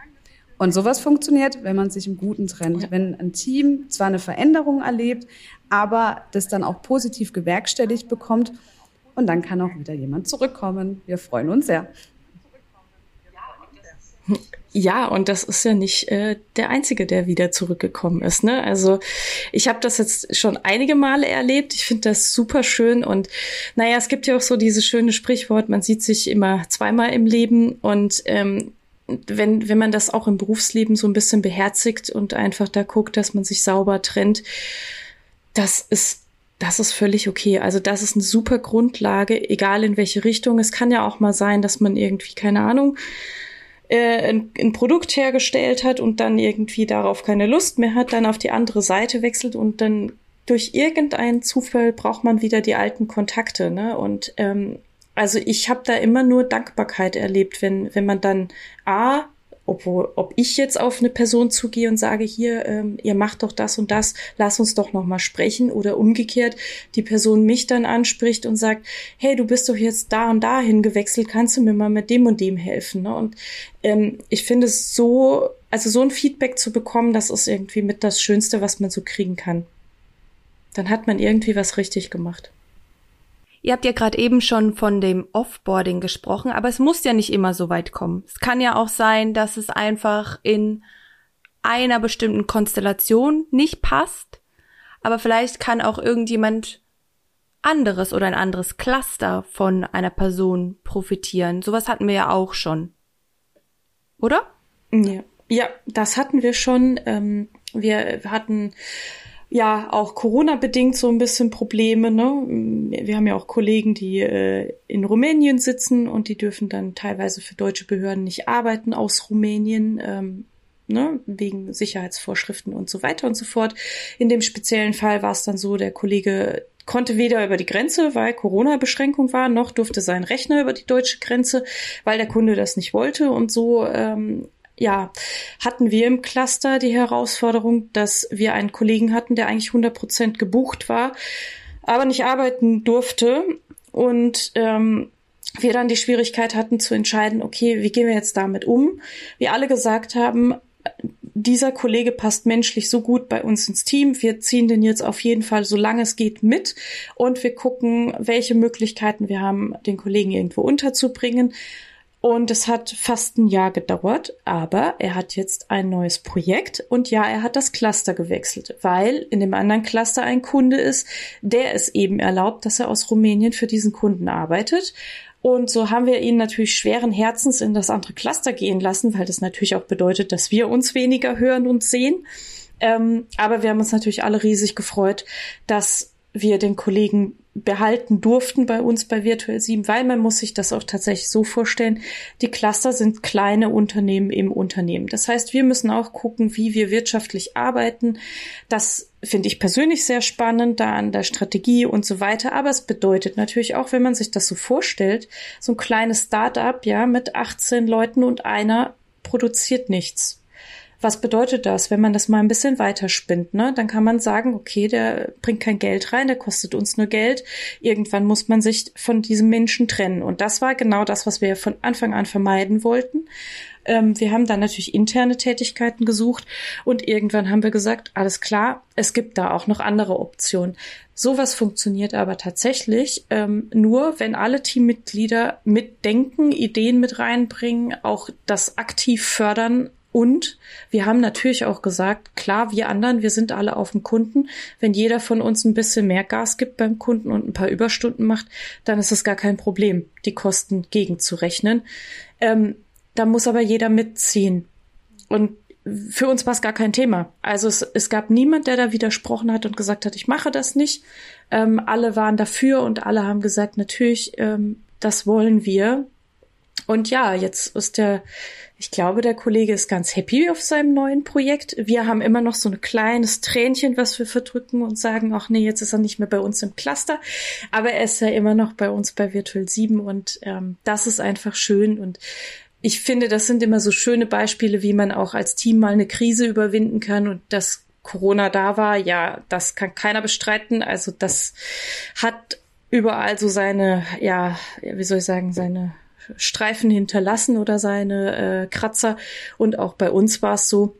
Und sowas funktioniert, wenn man sich im Guten trennt. Wenn ein Team zwar eine Veränderung erlebt, aber das dann auch positiv gewerkstelligt bekommt und dann kann auch wieder jemand zurückkommen. Wir freuen uns sehr. Ja, und das ist ja nicht äh, der Einzige, der wieder zurückgekommen ist. Ne? Also ich habe das jetzt schon einige Male erlebt. Ich finde das super schön. Und naja, es gibt ja auch so dieses schöne Sprichwort, man sieht sich immer zweimal im Leben. Und ähm, wenn, wenn man das auch im Berufsleben so ein bisschen beherzigt und einfach da guckt, dass man sich sauber trennt, das ist das ist völlig okay. Also das ist eine super Grundlage, egal in welche Richtung. Es kann ja auch mal sein, dass man irgendwie, keine Ahnung, äh, ein, ein Produkt hergestellt hat und dann irgendwie darauf keine Lust mehr hat, dann auf die andere Seite wechselt und dann durch irgendeinen Zufall braucht man wieder die alten Kontakte. Ne? Und ähm, also ich habe da immer nur Dankbarkeit erlebt, wenn, wenn man dann A, obwohl, ob ich jetzt auf eine Person zugehe und sage, hier, ähm, ihr macht doch das und das, lass uns doch noch mal sprechen oder umgekehrt die Person mich dann anspricht und sagt, hey, du bist doch jetzt da und dahin gewechselt, kannst du mir mal mit dem und dem helfen? Ne? Und ähm, ich finde es so, also so ein Feedback zu bekommen, das ist irgendwie mit das Schönste, was man so kriegen kann. Dann hat man irgendwie was richtig gemacht. Ihr habt ja gerade eben schon von dem Offboarding gesprochen, aber es muss ja nicht immer so weit kommen. Es kann ja auch sein, dass es einfach in einer bestimmten Konstellation nicht passt, aber vielleicht kann auch irgendjemand anderes oder ein anderes Cluster von einer Person profitieren. Sowas hatten wir ja auch schon. Oder? Ja, ja das hatten wir schon. Ähm, wir hatten ja auch Corona-bedingt so ein bisschen Probleme. Ne? Wir haben ja auch Kollegen, die äh, in Rumänien sitzen und die dürfen dann teilweise für deutsche Behörden nicht arbeiten aus Rumänien. Ähm, ne, wegen Sicherheitsvorschriften und so weiter und so fort. In dem speziellen Fall war es dann so, der Kollege konnte weder über die Grenze, weil Corona-Beschränkung war, noch durfte sein Rechner über die deutsche Grenze, weil der Kunde das nicht wollte. Und so ähm, ja, hatten wir im Cluster die Herausforderung, dass wir einen Kollegen hatten, der eigentlich 100 Prozent gebucht war, aber nicht arbeiten durfte. Und ähm, wir dann die Schwierigkeit hatten zu entscheiden, okay, wie gehen wir jetzt damit um? Wir alle gesagt haben, dieser Kollege passt menschlich so gut bei uns ins Team. Wir ziehen den jetzt auf jeden Fall, solange es geht, mit und wir gucken, welche Möglichkeiten wir haben, den Kollegen irgendwo unterzubringen. Und es hat fast ein Jahr gedauert, aber er hat jetzt ein neues Projekt und ja, er hat das Cluster gewechselt, weil in dem anderen Cluster ein Kunde ist, der es eben erlaubt, dass er aus Rumänien für diesen Kunden arbeitet. Und so haben wir ihn natürlich schweren Herzens in das andere Cluster gehen lassen, weil das natürlich auch bedeutet, dass wir uns weniger hören und sehen. Ähm, aber wir haben uns natürlich alle riesig gefreut, dass wir den Kollegen behalten durften bei uns bei Virtual 7, weil man muss sich das auch tatsächlich so vorstellen, die Cluster sind kleine Unternehmen im Unternehmen. Das heißt, wir müssen auch gucken, wie wir wirtschaftlich arbeiten. Das finde ich persönlich sehr spannend, da an der Strategie und so weiter. Aber es bedeutet natürlich auch, wenn man sich das so vorstellt, so ein kleines Start-up, ja, mit 18 Leuten und einer produziert nichts was bedeutet das, wenn man das mal ein bisschen weiterspinnt? Ne? Dann kann man sagen, okay, der bringt kein Geld rein, der kostet uns nur Geld. Irgendwann muss man sich von diesem Menschen trennen. Und das war genau das, was wir von Anfang an vermeiden wollten. Ähm, wir haben dann natürlich interne Tätigkeiten gesucht und irgendwann haben wir gesagt, alles klar, es gibt da auch noch andere Optionen. Sowas funktioniert aber tatsächlich ähm, nur, wenn alle Teammitglieder mitdenken, Ideen mit reinbringen, auch das aktiv fördern und wir haben natürlich auch gesagt, klar, wir anderen, wir sind alle auf dem Kunden. Wenn jeder von uns ein bisschen mehr Gas gibt beim Kunden und ein paar Überstunden macht, dann ist es gar kein Problem, die Kosten gegenzurechnen. Ähm, da muss aber jeder mitziehen. Und für uns war es gar kein Thema. Also es, es gab niemand, der da widersprochen hat und gesagt hat, ich mache das nicht. Ähm, alle waren dafür und alle haben gesagt, natürlich, ähm, das wollen wir. Und ja, jetzt ist der, ich glaube, der Kollege ist ganz happy auf seinem neuen Projekt. Wir haben immer noch so ein kleines Tränchen, was wir verdrücken und sagen, ach nee, jetzt ist er nicht mehr bei uns im Cluster. Aber er ist ja immer noch bei uns bei Virtual 7 und ähm, das ist einfach schön und ich finde, das sind immer so schöne Beispiele, wie man auch als Team mal eine Krise überwinden kann und dass Corona da war, ja, das kann keiner bestreiten. Also das hat überall so seine, ja, wie soll ich sagen, seine Streifen hinterlassen oder seine äh, Kratzer. Und auch bei uns war es so.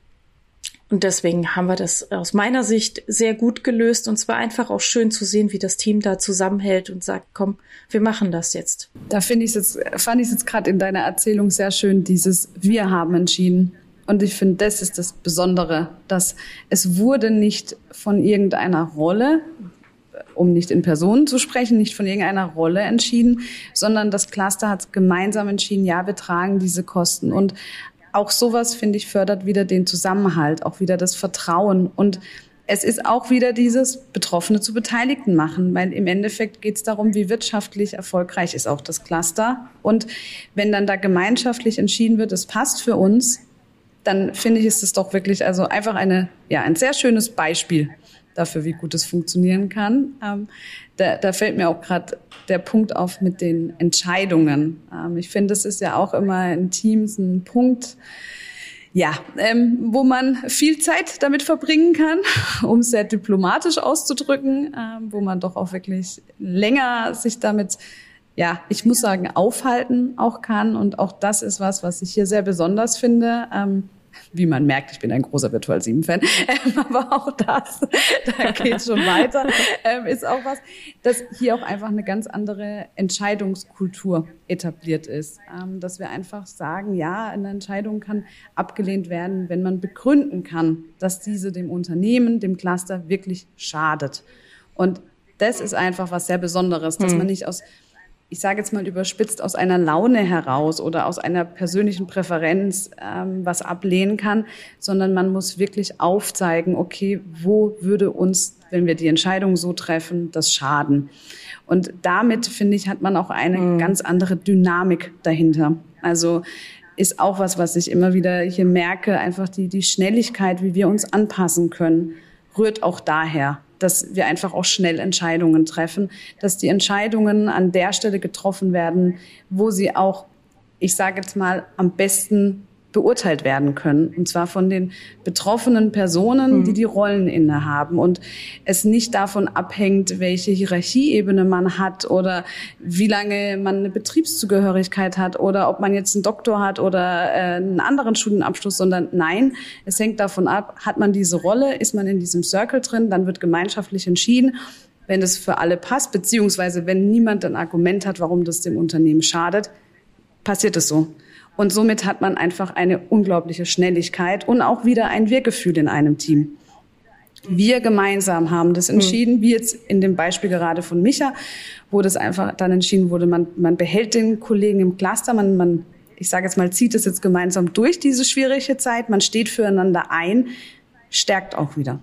Und deswegen haben wir das aus meiner Sicht sehr gut gelöst. Und zwar einfach auch schön zu sehen, wie das Team da zusammenhält und sagt, komm, wir machen das jetzt. Da finde ich jetzt, fand ich es jetzt gerade in deiner Erzählung sehr schön, dieses Wir haben entschieden. Und ich finde, das ist das Besondere, dass es wurde nicht von irgendeiner Rolle, um nicht in Personen zu sprechen, nicht von irgendeiner Rolle entschieden, sondern das Cluster hat gemeinsam entschieden, ja, wir tragen diese Kosten. Und auch sowas, finde ich, fördert wieder den Zusammenhalt, auch wieder das Vertrauen. Und es ist auch wieder dieses Betroffene zu Beteiligten machen, weil im Endeffekt geht es darum, wie wirtschaftlich erfolgreich ist auch das Cluster. Und wenn dann da gemeinschaftlich entschieden wird, es passt für uns, dann finde ich, ist es doch wirklich also einfach eine, ja, ein sehr schönes Beispiel dafür, wie gut es funktionieren kann. Ähm, da, da fällt mir auch gerade der Punkt auf mit den Entscheidungen. Ähm, ich finde, das ist ja auch immer in Teams ein Punkt, ja, ähm, wo man viel Zeit damit verbringen kann, um es sehr diplomatisch auszudrücken, ähm, wo man doch auch wirklich länger sich damit ja, ich muss sagen, aufhalten auch kann. Und auch das ist was, was ich hier sehr besonders finde. Ähm, wie man merkt, ich bin ein großer Virtual 7-Fan, ähm, aber auch das, da geht schon weiter, ähm, ist auch was, dass hier auch einfach eine ganz andere Entscheidungskultur etabliert ist. Ähm, dass wir einfach sagen, ja, eine Entscheidung kann abgelehnt werden, wenn man begründen kann, dass diese dem Unternehmen, dem Cluster wirklich schadet. Und das ist einfach was sehr Besonderes, dass hm. man nicht aus ich sage jetzt mal überspitzt, aus einer Laune heraus oder aus einer persönlichen Präferenz ähm, was ablehnen kann, sondern man muss wirklich aufzeigen, okay, wo würde uns, wenn wir die Entscheidung so treffen, das schaden? Und damit, finde ich, hat man auch eine mhm. ganz andere Dynamik dahinter. Also ist auch was, was ich immer wieder hier merke, einfach die, die Schnelligkeit, wie wir uns anpassen können, rührt auch daher dass wir einfach auch schnell Entscheidungen treffen, dass die Entscheidungen an der Stelle getroffen werden, wo sie auch, ich sage jetzt mal, am besten beurteilt werden können. Und zwar von den betroffenen Personen, mhm. die die Rollen innehaben. Und es nicht davon abhängt, welche Hierarchieebene man hat oder wie lange man eine Betriebszugehörigkeit hat oder ob man jetzt einen Doktor hat oder äh, einen anderen Studienabschluss, sondern nein, es hängt davon ab, hat man diese Rolle, ist man in diesem Circle drin, dann wird gemeinschaftlich entschieden wenn es für alle passt, beziehungsweise wenn niemand ein Argument hat, warum das dem Unternehmen schadet, passiert es so. Und somit hat man einfach eine unglaubliche Schnelligkeit und auch wieder ein Wir-Gefühl in einem Team. Wir gemeinsam haben das entschieden, wie jetzt in dem Beispiel gerade von Micha, wo das einfach dann entschieden wurde, man, man behält den Kollegen im Cluster, man, man, ich sage jetzt mal, zieht es jetzt gemeinsam durch diese schwierige Zeit, man steht füreinander ein, stärkt auch wieder.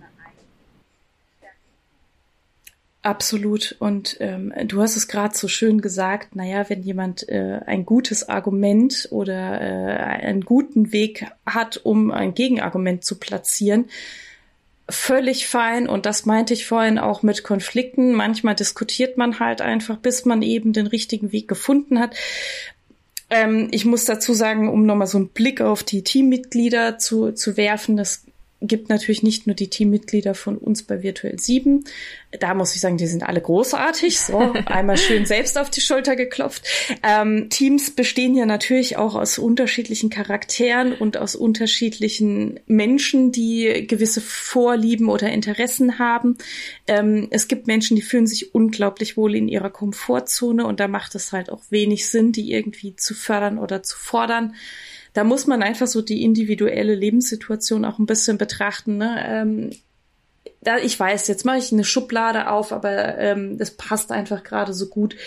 Absolut. Und ähm, du hast es gerade so schön gesagt, naja, wenn jemand äh, ein gutes Argument oder äh, einen guten Weg hat, um ein Gegenargument zu platzieren, völlig fein. Und das meinte ich vorhin auch mit Konflikten. Manchmal diskutiert man halt einfach, bis man eben den richtigen Weg gefunden hat. Ähm, ich muss dazu sagen, um nochmal so einen Blick auf die Teammitglieder zu, zu werfen, das gibt natürlich nicht nur die Teammitglieder von uns bei Virtuell 7. Da muss ich sagen, die sind alle großartig. So, einmal schön selbst auf die Schulter geklopft. Ähm, Teams bestehen ja natürlich auch aus unterschiedlichen Charakteren und aus unterschiedlichen Menschen, die gewisse Vorlieben oder Interessen haben. Ähm, es gibt Menschen, die fühlen sich unglaublich wohl in ihrer Komfortzone und da macht es halt auch wenig Sinn, die irgendwie zu fördern oder zu fordern da muss man einfach so die individuelle Lebenssituation auch ein bisschen betrachten. Ne? Ähm, da, ich weiß, jetzt mache ich eine Schublade auf, aber ähm, das passt einfach gerade so gut.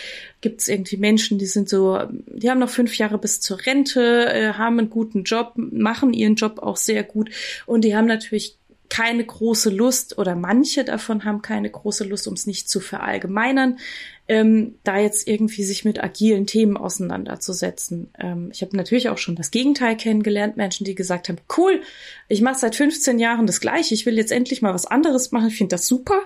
Gibt es irgendwie Menschen, die sind so, die haben noch fünf Jahre bis zur Rente, äh, haben einen guten Job, machen ihren Job auch sehr gut und die haben natürlich keine große Lust oder manche davon haben keine große Lust, um es nicht zu verallgemeinern, ähm, da jetzt irgendwie sich mit agilen Themen auseinanderzusetzen. Ähm, ich habe natürlich auch schon das Gegenteil kennengelernt, Menschen, die gesagt haben, cool, ich mache seit 15 Jahren das gleiche, ich will jetzt endlich mal was anderes machen, ich finde das super.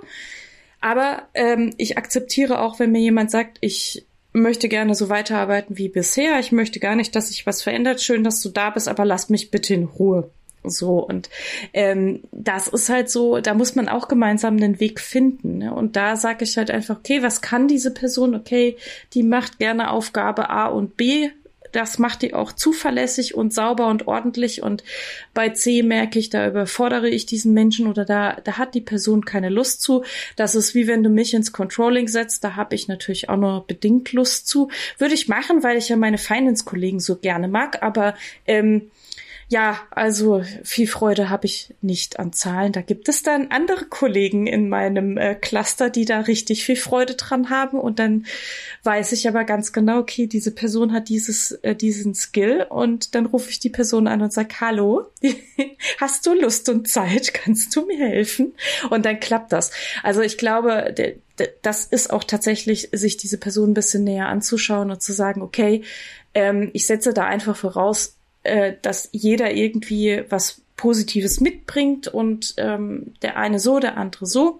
Aber ähm, ich akzeptiere auch, wenn mir jemand sagt, ich möchte gerne so weiterarbeiten wie bisher, ich möchte gar nicht, dass sich was verändert, schön, dass du da bist, aber lass mich bitte in Ruhe. So, und ähm, das ist halt so, da muss man auch gemeinsam den Weg finden. Ne? Und da sage ich halt einfach, okay, was kann diese Person? Okay, die macht gerne Aufgabe A und B. Das macht die auch zuverlässig und sauber und ordentlich. Und bei C merke ich, da überfordere ich diesen Menschen oder da, da hat die Person keine Lust zu. Das ist wie wenn du mich ins Controlling setzt. Da habe ich natürlich auch nur bedingt Lust zu. Würde ich machen, weil ich ja meine Finance-Kollegen so gerne mag. Aber ähm, ja, also viel Freude habe ich nicht an Zahlen. Da gibt es dann andere Kollegen in meinem äh, Cluster, die da richtig viel Freude dran haben. Und dann weiß ich aber ganz genau, okay, diese Person hat dieses, äh, diesen Skill. Und dann rufe ich die Person an und sage, hallo, hast du Lust und Zeit? Kannst du mir helfen? Und dann klappt das. Also ich glaube, das ist auch tatsächlich, sich diese Person ein bisschen näher anzuschauen und zu sagen, okay, ähm, ich setze da einfach voraus, äh, dass jeder irgendwie was Positives mitbringt und ähm, der eine so, der andere so.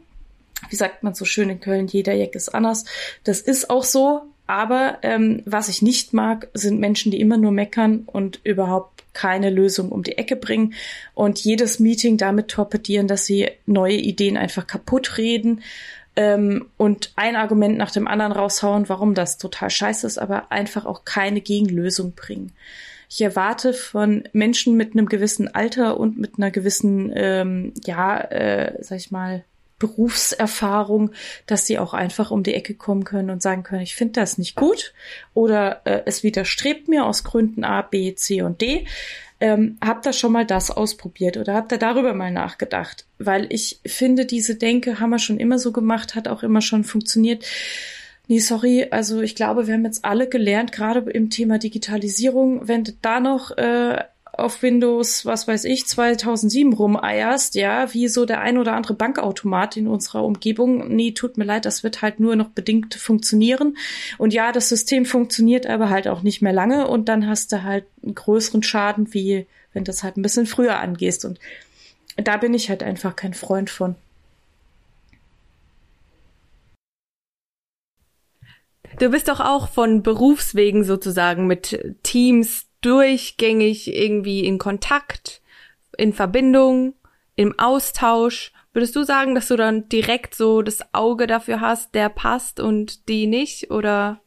Wie sagt man so schön in Köln, jeder Jack ist anders. Das ist auch so, aber ähm, was ich nicht mag, sind Menschen, die immer nur meckern und überhaupt keine Lösung um die Ecke bringen und jedes Meeting damit torpedieren, dass sie neue Ideen einfach kaputt reden ähm, und ein Argument nach dem anderen raushauen, warum das total scheiße ist, aber einfach auch keine Gegenlösung bringen. Ich erwarte von Menschen mit einem gewissen Alter und mit einer gewissen, ähm, ja, äh, sag ich mal, Berufserfahrung, dass sie auch einfach um die Ecke kommen können und sagen können, ich finde das nicht gut oder äh, es widerstrebt mir aus Gründen A, B, C und D. Ähm, habt ihr schon mal das ausprobiert oder habt ihr darüber mal nachgedacht? Weil ich finde, diese Denke haben wir schon immer so gemacht, hat auch immer schon funktioniert. Nee, sorry, also ich glaube, wir haben jetzt alle gelernt, gerade im Thema Digitalisierung, wenn du da noch äh, auf Windows, was weiß ich, 2007 rumeierst, ja, wie so der ein oder andere Bankautomat in unserer Umgebung. Nee, tut mir leid, das wird halt nur noch bedingt funktionieren. Und ja, das System funktioniert aber halt auch nicht mehr lange und dann hast du halt einen größeren Schaden, wie wenn das halt ein bisschen früher angehst. Und da bin ich halt einfach kein Freund von. Du bist doch auch von Berufswegen sozusagen mit Teams durchgängig irgendwie in Kontakt, in Verbindung, im Austausch. Würdest du sagen, dass du dann direkt so das Auge dafür hast, der passt und die nicht? Oder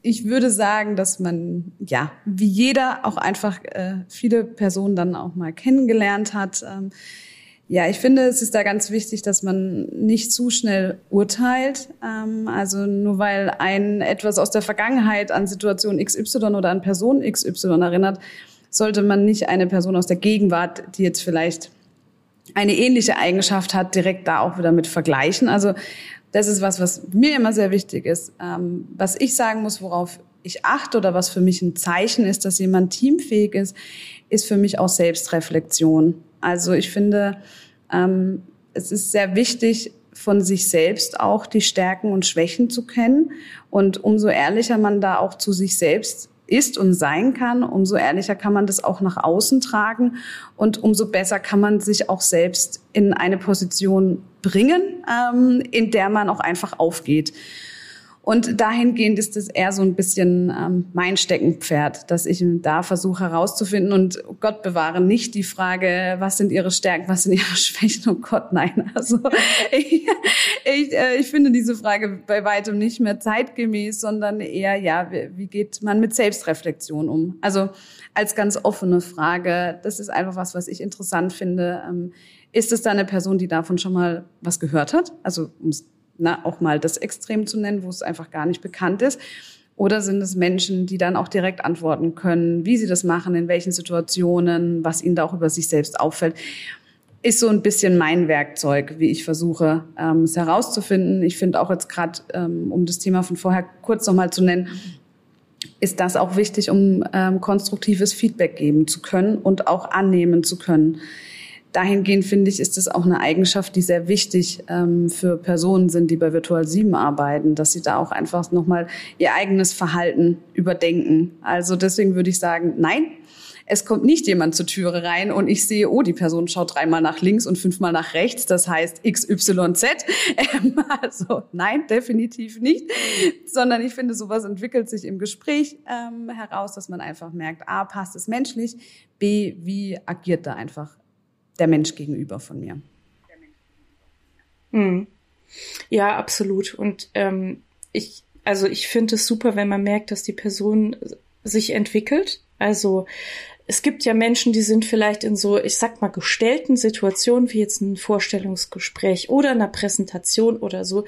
ich würde sagen, dass man, ja, wie jeder auch einfach äh, viele Personen dann auch mal kennengelernt hat. Ähm, ja, ich finde, es ist da ganz wichtig, dass man nicht zu schnell urteilt. Ähm, also nur weil ein etwas aus der Vergangenheit an Situation XY oder an Person XY erinnert, sollte man nicht eine Person aus der Gegenwart, die jetzt vielleicht eine ähnliche Eigenschaft hat, direkt da auch wieder mit vergleichen. Also das ist was, was mir immer sehr wichtig ist. Ähm, was ich sagen muss, worauf ich achte oder was für mich ein Zeichen ist, dass jemand teamfähig ist, ist für mich auch Selbstreflexion. Also ich finde, ähm, es ist sehr wichtig, von sich selbst auch die Stärken und Schwächen zu kennen. Und umso ehrlicher man da auch zu sich selbst ist und sein kann, umso ehrlicher kann man das auch nach außen tragen und umso besser kann man sich auch selbst in eine Position bringen, ähm, in der man auch einfach aufgeht. Und dahingehend ist es eher so ein bisschen ähm, mein Steckenpferd, dass ich da versuche herauszufinden und Gott bewahre nicht die Frage, was sind ihre Stärken, was sind ihre Schwächen, oh Gott, nein. Also ich, ich, äh, ich finde diese Frage bei weitem nicht mehr zeitgemäß, sondern eher, ja, wie, wie geht man mit Selbstreflexion um? Also als ganz offene Frage, das ist einfach was, was ich interessant finde. Ähm, ist es da eine Person, die davon schon mal was gehört hat? Also um es na, auch mal das Extrem zu nennen, wo es einfach gar nicht bekannt ist? Oder sind es Menschen, die dann auch direkt antworten können, wie sie das machen, in welchen Situationen, was ihnen da auch über sich selbst auffällt? Ist so ein bisschen mein Werkzeug, wie ich versuche, ähm, es herauszufinden. Ich finde auch jetzt gerade, ähm, um das Thema von vorher kurz nochmal zu nennen, ist das auch wichtig, um ähm, konstruktives Feedback geben zu können und auch annehmen zu können dahingehend finde ich, ist es auch eine Eigenschaft, die sehr wichtig ähm, für Personen sind, die bei Virtual 7 arbeiten, dass sie da auch einfach nochmal ihr eigenes Verhalten überdenken. Also deswegen würde ich sagen, nein, es kommt nicht jemand zur Türe rein und ich sehe, oh, die Person schaut dreimal nach links und fünfmal nach rechts, das heißt XYZ. Ähm, also nein, definitiv nicht, sondern ich finde, sowas entwickelt sich im Gespräch ähm, heraus, dass man einfach merkt, a, passt es menschlich, b, wie agiert da einfach der Mensch gegenüber von mir. Mhm. Ja, absolut. Und ähm, ich, also ich finde es super, wenn man merkt, dass die Person sich entwickelt. Also es gibt ja Menschen, die sind vielleicht in so, ich sag mal, gestellten Situationen, wie jetzt ein Vorstellungsgespräch oder einer Präsentation oder so,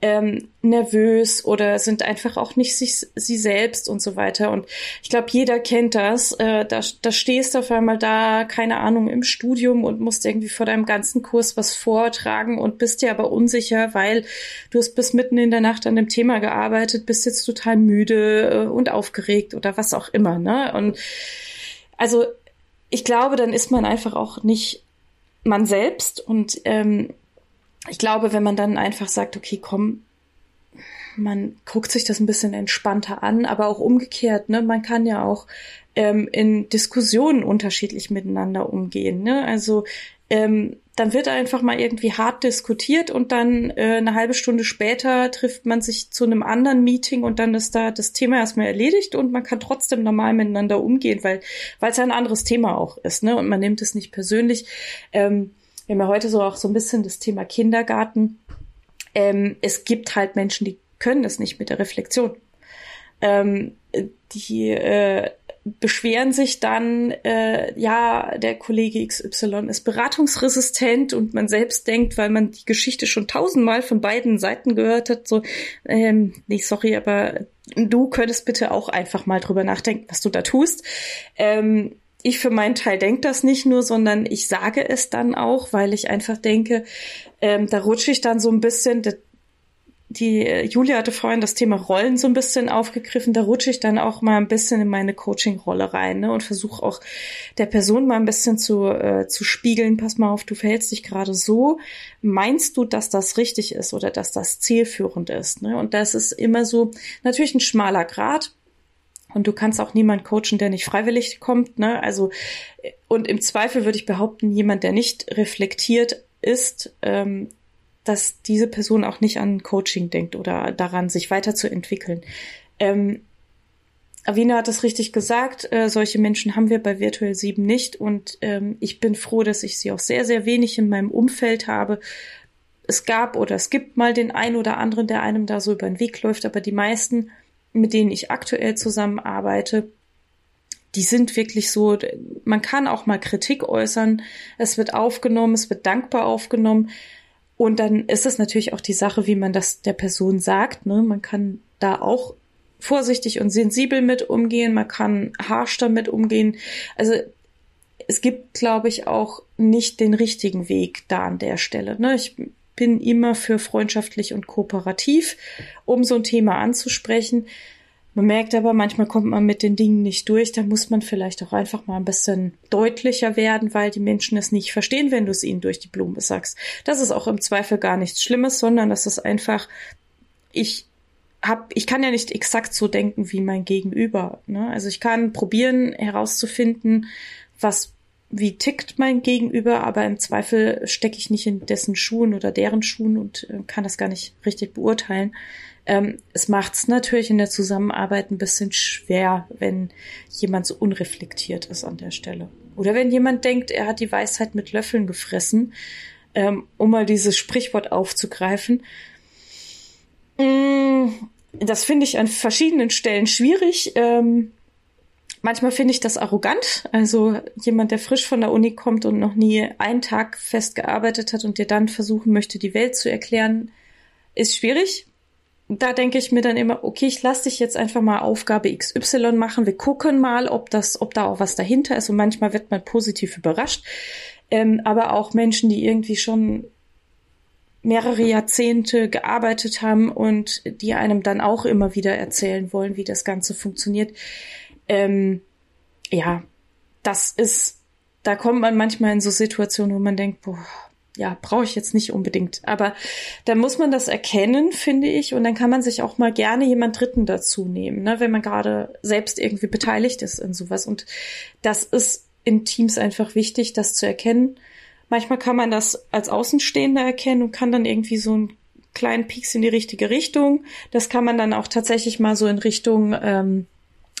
ähm, nervös oder sind einfach auch nicht sich, sie selbst und so weiter. Und ich glaube, jeder kennt das. Äh, da, da stehst du auf einmal da, keine Ahnung, im Studium und musst irgendwie vor deinem ganzen Kurs was vortragen und bist dir aber unsicher, weil du hast bis mitten in der Nacht an dem Thema gearbeitet, bist jetzt total müde äh, und aufgeregt oder was auch immer. Ne? Und also ich glaube, dann ist man einfach auch nicht man selbst und ähm, ich glaube, wenn man dann einfach sagt, okay, komm, man guckt sich das ein bisschen entspannter an, aber auch umgekehrt, ne? Man kann ja auch ähm, in Diskussionen unterschiedlich miteinander umgehen, ne? Also ähm, dann wird einfach mal irgendwie hart diskutiert und dann äh, eine halbe Stunde später trifft man sich zu einem anderen Meeting und dann ist da das Thema erstmal erledigt und man kann trotzdem normal miteinander umgehen, weil weil es ein anderes Thema auch ist, ne? Und man nimmt es nicht persönlich. Ähm, wir haben ja heute so auch so ein bisschen das Thema Kindergarten. Ähm, es gibt halt Menschen, die können das nicht mit der Reflexion. Ähm, die äh, beschweren sich dann, äh, ja, der Kollege XY ist beratungsresistent und man selbst denkt, weil man die Geschichte schon tausendmal von beiden Seiten gehört hat, so, ähm, nee, sorry, aber du könntest bitte auch einfach mal drüber nachdenken, was du da tust. Ähm, ich für meinen Teil denke das nicht nur, sondern ich sage es dann auch, weil ich einfach denke, ähm, da rutsche ich dann so ein bisschen, die äh, Julia hatte vorhin das Thema Rollen so ein bisschen aufgegriffen, da rutsche ich dann auch mal ein bisschen in meine Coaching-Rolle rein ne, und versuche auch der Person mal ein bisschen zu, äh, zu spiegeln, pass mal auf, du verhältst dich gerade so, meinst du, dass das richtig ist oder dass das zielführend ist? Ne? Und das ist immer so natürlich ein schmaler Grad, und du kannst auch niemand coachen, der nicht freiwillig kommt. Ne? Also, und im Zweifel würde ich behaupten, jemand, der nicht reflektiert ist, ähm, dass diese Person auch nicht an Coaching denkt oder daran, sich weiterzuentwickeln. Ähm, Avina hat es richtig gesagt, äh, solche Menschen haben wir bei Virtual 7 nicht und ähm, ich bin froh, dass ich sie auch sehr, sehr wenig in meinem Umfeld habe. Es gab oder es gibt mal den einen oder anderen, der einem da so über den Weg läuft, aber die meisten, mit denen ich aktuell zusammenarbeite, die sind wirklich so, man kann auch mal Kritik äußern, es wird aufgenommen, es wird dankbar aufgenommen. Und dann ist es natürlich auch die Sache, wie man das der Person sagt. Ne? Man kann da auch vorsichtig und sensibel mit umgehen, man kann harsch damit umgehen. Also es gibt, glaube ich, auch nicht den richtigen Weg da an der Stelle. Ne? Ich bin immer für freundschaftlich und kooperativ, um so ein Thema anzusprechen. Man merkt aber, manchmal kommt man mit den Dingen nicht durch. Da muss man vielleicht auch einfach mal ein bisschen deutlicher werden, weil die Menschen es nicht verstehen, wenn du es ihnen durch die Blume sagst. Das ist auch im Zweifel gar nichts Schlimmes, sondern das ist einfach, ich hab, ich kann ja nicht exakt so denken wie mein Gegenüber. Ne? Also ich kann probieren herauszufinden, was wie tickt mein Gegenüber, aber im Zweifel stecke ich nicht in dessen Schuhen oder deren Schuhen und äh, kann das gar nicht richtig beurteilen. Ähm, es macht es natürlich in der Zusammenarbeit ein bisschen schwer, wenn jemand so unreflektiert ist an der Stelle. Oder wenn jemand denkt, er hat die Weisheit mit Löffeln gefressen, ähm, um mal dieses Sprichwort aufzugreifen. Mm, das finde ich an verschiedenen Stellen schwierig. Ähm, manchmal finde ich das arrogant. Also jemand, der frisch von der Uni kommt und noch nie einen Tag fest gearbeitet hat und dir dann versuchen möchte, die Welt zu erklären, ist schwierig. Da denke ich mir dann immer, okay, ich lasse dich jetzt einfach mal Aufgabe XY machen. Wir gucken mal, ob das, ob da auch was dahinter ist. Und manchmal wird man positiv überrascht. Ähm, aber auch Menschen, die irgendwie schon mehrere Jahrzehnte gearbeitet haben und die einem dann auch immer wieder erzählen wollen, wie das Ganze funktioniert. Ähm, ja, das ist, da kommt man manchmal in so Situationen, wo man denkt, boah, ja, brauche ich jetzt nicht unbedingt. Aber da muss man das erkennen, finde ich, und dann kann man sich auch mal gerne jemand Dritten dazu nehmen, ne, wenn man gerade selbst irgendwie beteiligt ist in sowas. Und das ist in Teams einfach wichtig, das zu erkennen Manchmal kann man das als Außenstehender erkennen und kann dann irgendwie so einen kleinen Pieks in die richtige Richtung. Das kann man dann auch tatsächlich mal so in Richtung, ähm,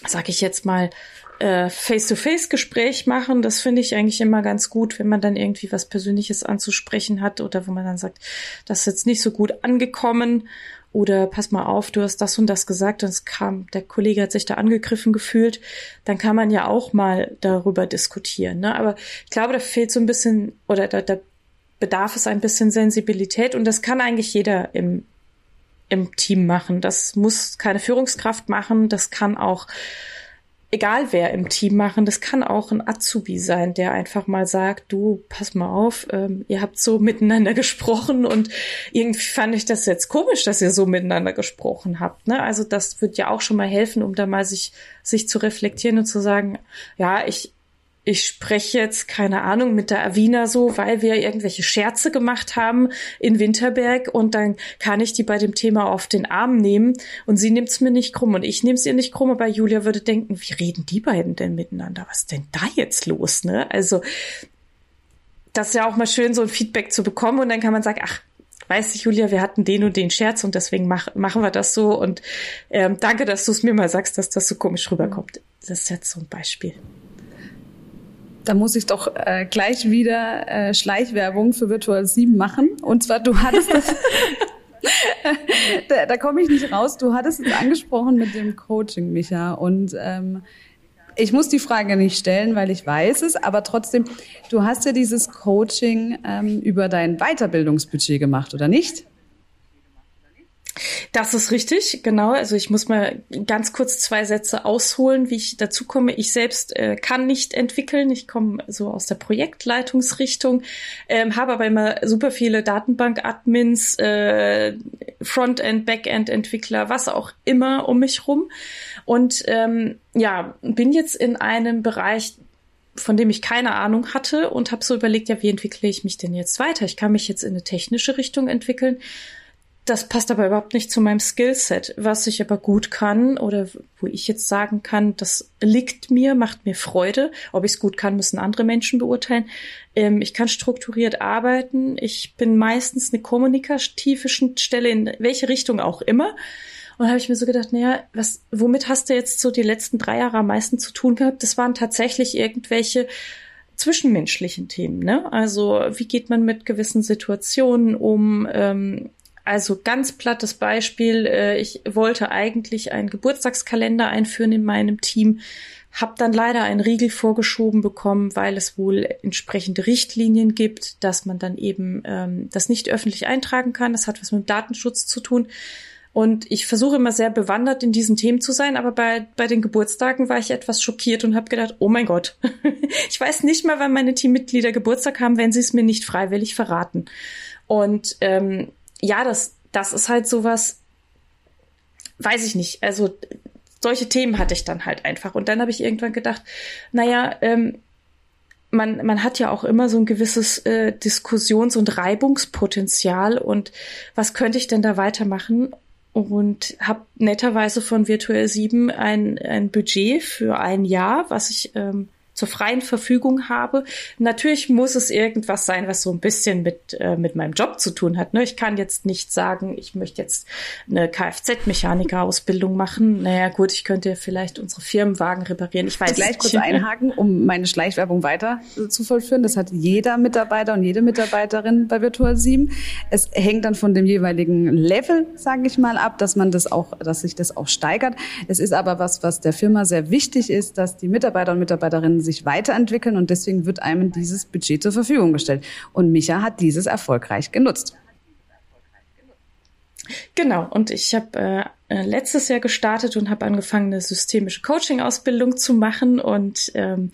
sag ich jetzt mal, äh, Face-to-Face-Gespräch machen. Das finde ich eigentlich immer ganz gut, wenn man dann irgendwie was Persönliches anzusprechen hat oder wo man dann sagt, das ist jetzt nicht so gut angekommen oder pass mal auf, du hast das und das gesagt und es kam, der Kollege hat sich da angegriffen gefühlt, dann kann man ja auch mal darüber diskutieren. Ne? Aber ich glaube, da fehlt so ein bisschen oder da, da bedarf es ein bisschen Sensibilität und das kann eigentlich jeder im, im Team machen. Das muss keine Führungskraft machen, das kann auch egal wer im Team machen, das kann auch ein Azubi sein, der einfach mal sagt, du, pass mal auf, ähm, ihr habt so miteinander gesprochen und irgendwie fand ich das jetzt komisch, dass ihr so miteinander gesprochen habt. Ne? Also das wird ja auch schon mal helfen, um da mal sich, sich zu reflektieren und zu sagen, ja, ich, ich spreche jetzt, keine Ahnung, mit der Avina so, weil wir irgendwelche Scherze gemacht haben in Winterberg und dann kann ich die bei dem Thema auf den Arm nehmen und sie nimmt's mir nicht krumm und ich nehm's ihr nicht krumm, aber Julia würde denken, wie reden die beiden denn miteinander? Was ist denn da jetzt los, ne? Also, das ist ja auch mal schön, so ein Feedback zu bekommen und dann kann man sagen, ach, weißt du, Julia, wir hatten den und den Scherz und deswegen mach, machen wir das so und ähm, danke, dass du es mir mal sagst, dass das so komisch rüberkommt. Das ist jetzt so ein Beispiel da muss ich doch äh, gleich wieder äh, Schleichwerbung für Virtual 7 machen. Und zwar, du hattest das. da, da komme ich nicht raus. Du hattest es angesprochen mit dem Coaching, Micha. Und ähm, ich muss die Frage nicht stellen, weil ich weiß es, aber trotzdem, du hast ja dieses Coaching ähm, über dein Weiterbildungsbudget gemacht, oder nicht? Das ist richtig, genau. Also ich muss mal ganz kurz zwei Sätze ausholen, wie ich dazu komme. Ich selbst äh, kann nicht entwickeln. Ich komme so aus der Projektleitungsrichtung, ähm, habe aber immer super viele Datenbank-Admins, äh, Frontend, Backend-Entwickler, was auch immer um mich rum. Und ähm, ja, bin jetzt in einem Bereich, von dem ich keine Ahnung hatte und habe so überlegt, ja, wie entwickle ich mich denn jetzt weiter? Ich kann mich jetzt in eine technische Richtung entwickeln das passt aber überhaupt nicht zu meinem Skillset. Was ich aber gut kann oder wo ich jetzt sagen kann, das liegt mir, macht mir Freude. Ob ich es gut kann, müssen andere Menschen beurteilen. Ähm, ich kann strukturiert arbeiten. Ich bin meistens eine kommunikative Stelle in welche Richtung auch immer. Und habe ich mir so gedacht, naja, was, womit hast du jetzt so die letzten drei Jahre am meisten zu tun gehabt? Das waren tatsächlich irgendwelche zwischenmenschlichen Themen. Ne? Also wie geht man mit gewissen Situationen um? Ähm, also ganz plattes Beispiel, äh, ich wollte eigentlich einen Geburtstagskalender einführen in meinem Team, habe dann leider einen Riegel vorgeschoben bekommen, weil es wohl entsprechende Richtlinien gibt, dass man dann eben ähm, das nicht öffentlich eintragen kann. Das hat was mit Datenschutz zu tun. Und ich versuche immer sehr bewandert in diesen Themen zu sein, aber bei, bei den Geburtstagen war ich etwas schockiert und habe gedacht, oh mein Gott, ich weiß nicht mal, wann meine Teammitglieder Geburtstag haben, wenn sie es mir nicht freiwillig verraten. Und ähm, ja, das, das ist halt sowas, weiß ich nicht. Also solche Themen hatte ich dann halt einfach. Und dann habe ich irgendwann gedacht, naja, ähm, man, man hat ja auch immer so ein gewisses äh, Diskussions- und Reibungspotenzial und was könnte ich denn da weitermachen? Und habe netterweise von Virtuell 7 ein, ein Budget für ein Jahr, was ich ähm, zur freien Verfügung habe. Natürlich muss es irgendwas sein, was so ein bisschen mit, äh, mit meinem Job zu tun hat. Ne? Ich kann jetzt nicht sagen, ich möchte jetzt eine Kfz-Mechaniker-Ausbildung machen. Naja, gut, ich könnte vielleicht unsere Firmenwagen reparieren. Ich weiß gleich nicht. kurz einhaken, um meine Schleichwerbung weiter zu vollführen. Das hat jeder Mitarbeiter und jede Mitarbeiterin bei Virtual 7. Es hängt dann von dem jeweiligen Level, sage ich mal, ab, dass man das auch, dass sich das auch steigert. Es ist aber was, was der Firma sehr wichtig ist, dass die Mitarbeiter und Mitarbeiterinnen sich weiterentwickeln und deswegen wird einem dieses Budget zur Verfügung gestellt. Und Micha hat dieses erfolgreich genutzt. Genau, und ich habe äh, äh, letztes Jahr gestartet und habe angefangen, eine systemische Coaching-Ausbildung zu machen. Und ähm,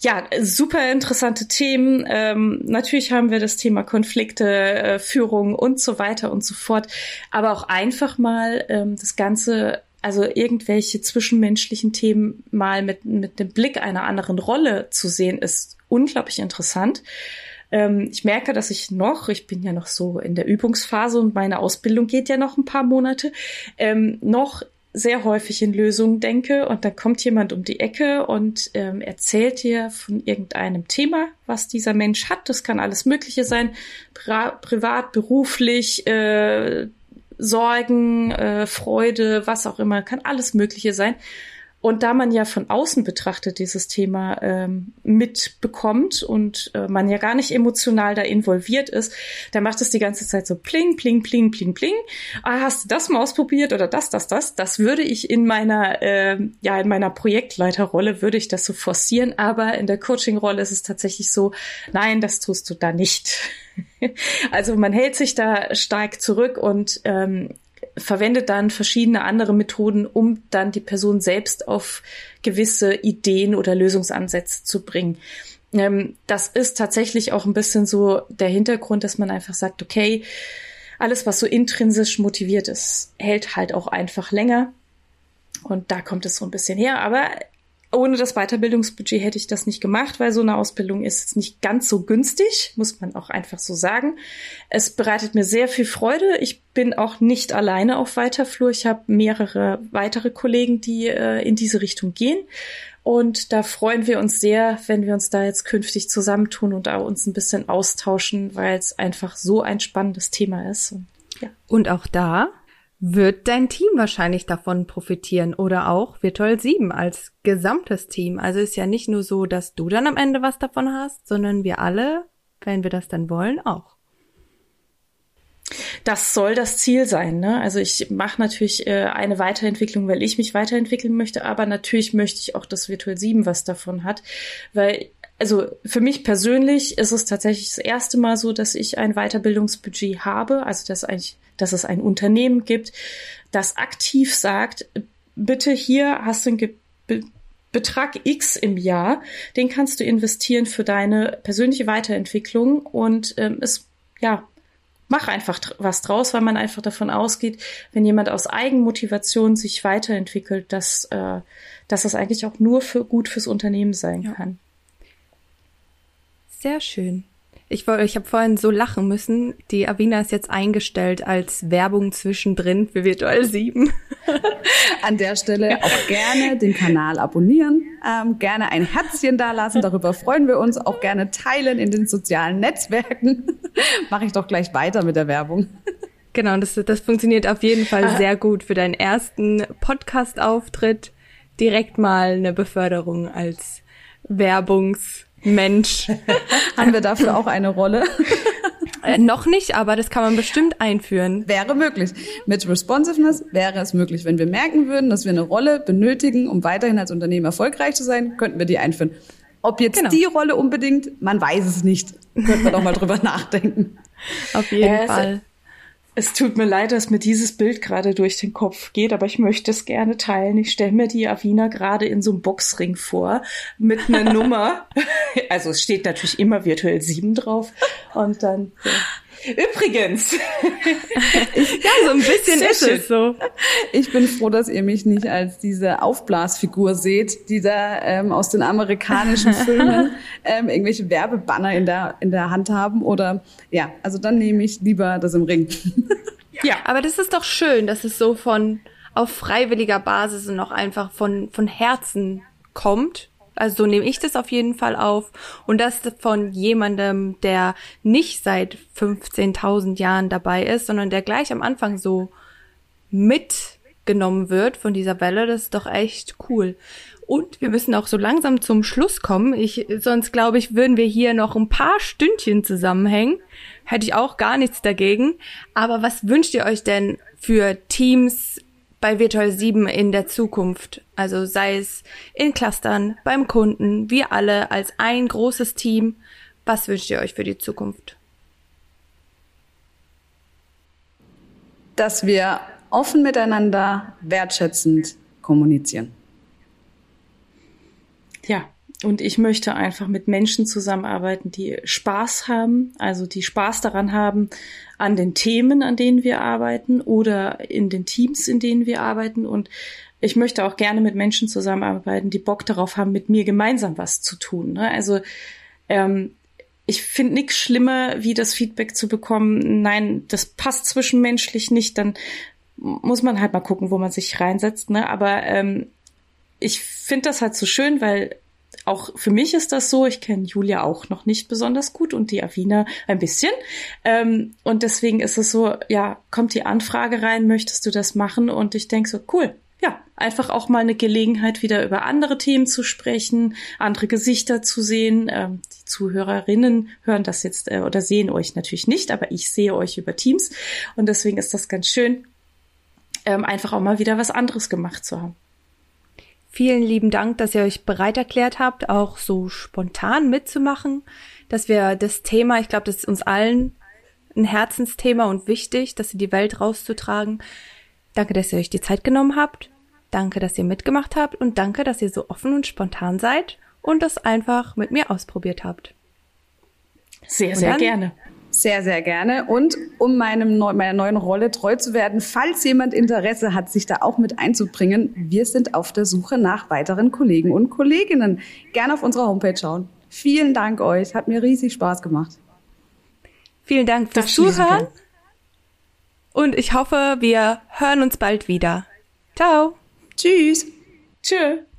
ja, super interessante Themen. Ähm, natürlich haben wir das Thema Konflikte, äh, Führung und so weiter und so fort. Aber auch einfach mal ähm, das Ganze also irgendwelche zwischenmenschlichen Themen mal mit, mit dem Blick einer anderen Rolle zu sehen, ist unglaublich interessant. Ähm, ich merke, dass ich noch, ich bin ja noch so in der Übungsphase und meine Ausbildung geht ja noch ein paar Monate, ähm, noch sehr häufig in Lösungen denke und da kommt jemand um die Ecke und ähm, erzählt dir von irgendeinem Thema, was dieser Mensch hat. Das kann alles Mögliche sein, Pri privat, beruflich, äh, Sorgen, äh, Freude, was auch immer, kann alles Mögliche sein. Und da man ja von außen betrachtet dieses Thema ähm, mitbekommt und äh, man ja gar nicht emotional da involviert ist, da macht es die ganze Zeit so pling, pling, pling, pling, pling. Ah, hast du das mal ausprobiert oder das, das, das? Das würde ich in meiner, äh, ja, in meiner Projektleiterrolle würde ich das so forcieren, aber in der Coaching-Rolle ist es tatsächlich so, nein, das tust du da nicht. also man hält sich da stark zurück und ähm, verwendet dann verschiedene andere Methoden, um dann die Person selbst auf gewisse Ideen oder Lösungsansätze zu bringen. Ähm, das ist tatsächlich auch ein bisschen so der Hintergrund, dass man einfach sagt, okay, alles, was so intrinsisch motiviert ist, hält halt auch einfach länger. Und da kommt es so ein bisschen her. Aber ohne das Weiterbildungsbudget hätte ich das nicht gemacht, weil so eine Ausbildung ist nicht ganz so günstig, muss man auch einfach so sagen. Es bereitet mir sehr viel Freude. Ich bin auch nicht alleine auf Weiterflur. Ich habe mehrere weitere Kollegen, die äh, in diese Richtung gehen. Und da freuen wir uns sehr, wenn wir uns da jetzt künftig zusammentun und auch uns ein bisschen austauschen, weil es einfach so ein spannendes Thema ist. Und, ja. und auch da wird dein Team wahrscheinlich davon profitieren oder auch Virtual 7 als gesamtes Team. Also ist ja nicht nur so, dass du dann am Ende was davon hast, sondern wir alle, wenn wir das dann wollen, auch. Das soll das Ziel sein. Ne? Also ich mache natürlich äh, eine Weiterentwicklung, weil ich mich weiterentwickeln möchte, aber natürlich möchte ich auch, dass Virtual 7 was davon hat, weil also für mich persönlich ist es tatsächlich das erste Mal so, dass ich ein Weiterbildungsbudget habe, also dass eigentlich, dass es ein Unternehmen gibt, das aktiv sagt, bitte hier hast du einen Ge Be Betrag X im Jahr, den kannst du investieren für deine persönliche Weiterentwicklung und ähm, es ja mach einfach was draus, weil man einfach davon ausgeht, wenn jemand aus Eigenmotivation sich weiterentwickelt, dass äh, dass das eigentlich auch nur für gut fürs Unternehmen sein ja. kann. Sehr schön. Ich, ich habe vorhin so lachen müssen. Die Avina ist jetzt eingestellt als Werbung zwischendrin für Virtual 7. An der Stelle auch gerne den Kanal abonnieren, ähm, gerne ein Herzchen dalassen, darüber freuen wir uns, auch gerne teilen in den sozialen Netzwerken. Mache ich doch gleich weiter mit der Werbung. Genau, das, das funktioniert auf jeden Fall ah. sehr gut für deinen ersten Podcast-Auftritt. Direkt mal eine Beförderung als Werbungsmensch. Haben wir dafür auch eine Rolle? Äh, noch nicht, aber das kann man bestimmt einführen. Wäre möglich. Mit Responsiveness wäre es möglich. Wenn wir merken würden, dass wir eine Rolle benötigen, um weiterhin als Unternehmen erfolgreich zu sein, könnten wir die einführen. Ob jetzt genau. die Rolle unbedingt, man weiß es nicht. Könnten wir doch mal drüber nachdenken. Auf jeden ja, Fall. Es tut mir leid, dass mir dieses Bild gerade durch den Kopf geht, aber ich möchte es gerne teilen. Ich stelle mir die Avina gerade in so einem Boxring vor mit einer Nummer. Also es steht natürlich immer virtuell 7 drauf und dann so. Übrigens. ja, so ein bisschen Sehr ist schön. es so. Ich bin froh, dass ihr mich nicht als diese Aufblasfigur seht, die da ähm, aus den amerikanischen Filmen ähm, irgendwelche Werbebanner in der, in der Hand haben. Oder ja, also dann nehme ich lieber das im Ring. ja, aber das ist doch schön, dass es so von auf freiwilliger Basis und auch einfach von, von Herzen kommt also so nehme ich das auf jeden Fall auf. Und das von jemandem, der nicht seit 15.000 Jahren dabei ist, sondern der gleich am Anfang so mitgenommen wird von dieser Welle. Das ist doch echt cool. Und wir müssen auch so langsam zum Schluss kommen. Ich, sonst glaube ich, würden wir hier noch ein paar Stündchen zusammenhängen. Hätte ich auch gar nichts dagegen. Aber was wünscht ihr euch denn für Teams, bei Virtual 7 in der Zukunft. Also sei es in Clustern, beim Kunden, wir alle als ein großes Team. Was wünscht ihr euch für die Zukunft? Dass wir offen miteinander wertschätzend kommunizieren. Ja, und ich möchte einfach mit Menschen zusammenarbeiten, die Spaß haben, also die Spaß daran haben, an den Themen, an denen wir arbeiten oder in den Teams, in denen wir arbeiten. Und ich möchte auch gerne mit Menschen zusammenarbeiten, die Bock darauf haben, mit mir gemeinsam was zu tun. Ne? Also ähm, ich finde nichts schlimmer, wie das Feedback zu bekommen, nein, das passt zwischenmenschlich nicht, dann muss man halt mal gucken, wo man sich reinsetzt. Ne? Aber ähm, ich finde das halt so schön, weil auch für mich ist das so. Ich kenne Julia auch noch nicht besonders gut und die Avina ein bisschen. Ähm, und deswegen ist es so, ja, kommt die Anfrage rein, möchtest du das machen? Und ich denke so, cool. Ja, einfach auch mal eine Gelegenheit, wieder über andere Themen zu sprechen, andere Gesichter zu sehen. Ähm, die Zuhörerinnen hören das jetzt äh, oder sehen euch natürlich nicht, aber ich sehe euch über Teams. Und deswegen ist das ganz schön, ähm, einfach auch mal wieder was anderes gemacht zu haben. Vielen lieben Dank, dass ihr euch bereit erklärt habt, auch so spontan mitzumachen, dass wir das Thema, ich glaube, das ist uns allen ein Herzensthema und wichtig, das in die Welt rauszutragen. Danke, dass ihr euch die Zeit genommen habt. Danke, dass ihr mitgemacht habt und danke, dass ihr so offen und spontan seid und das einfach mit mir ausprobiert habt. Sehr, sehr gerne. Sehr, sehr gerne. Und um meinem, meiner neuen Rolle treu zu werden, falls jemand Interesse hat, sich da auch mit einzubringen, wir sind auf der Suche nach weiteren Kollegen und Kolleginnen. Gerne auf unserer Homepage schauen. Vielen Dank euch. Hat mir riesig Spaß gemacht. Vielen Dank fürs Zuhören. Und ich hoffe, wir hören uns bald wieder. Ciao. Tschüss. Tschüss.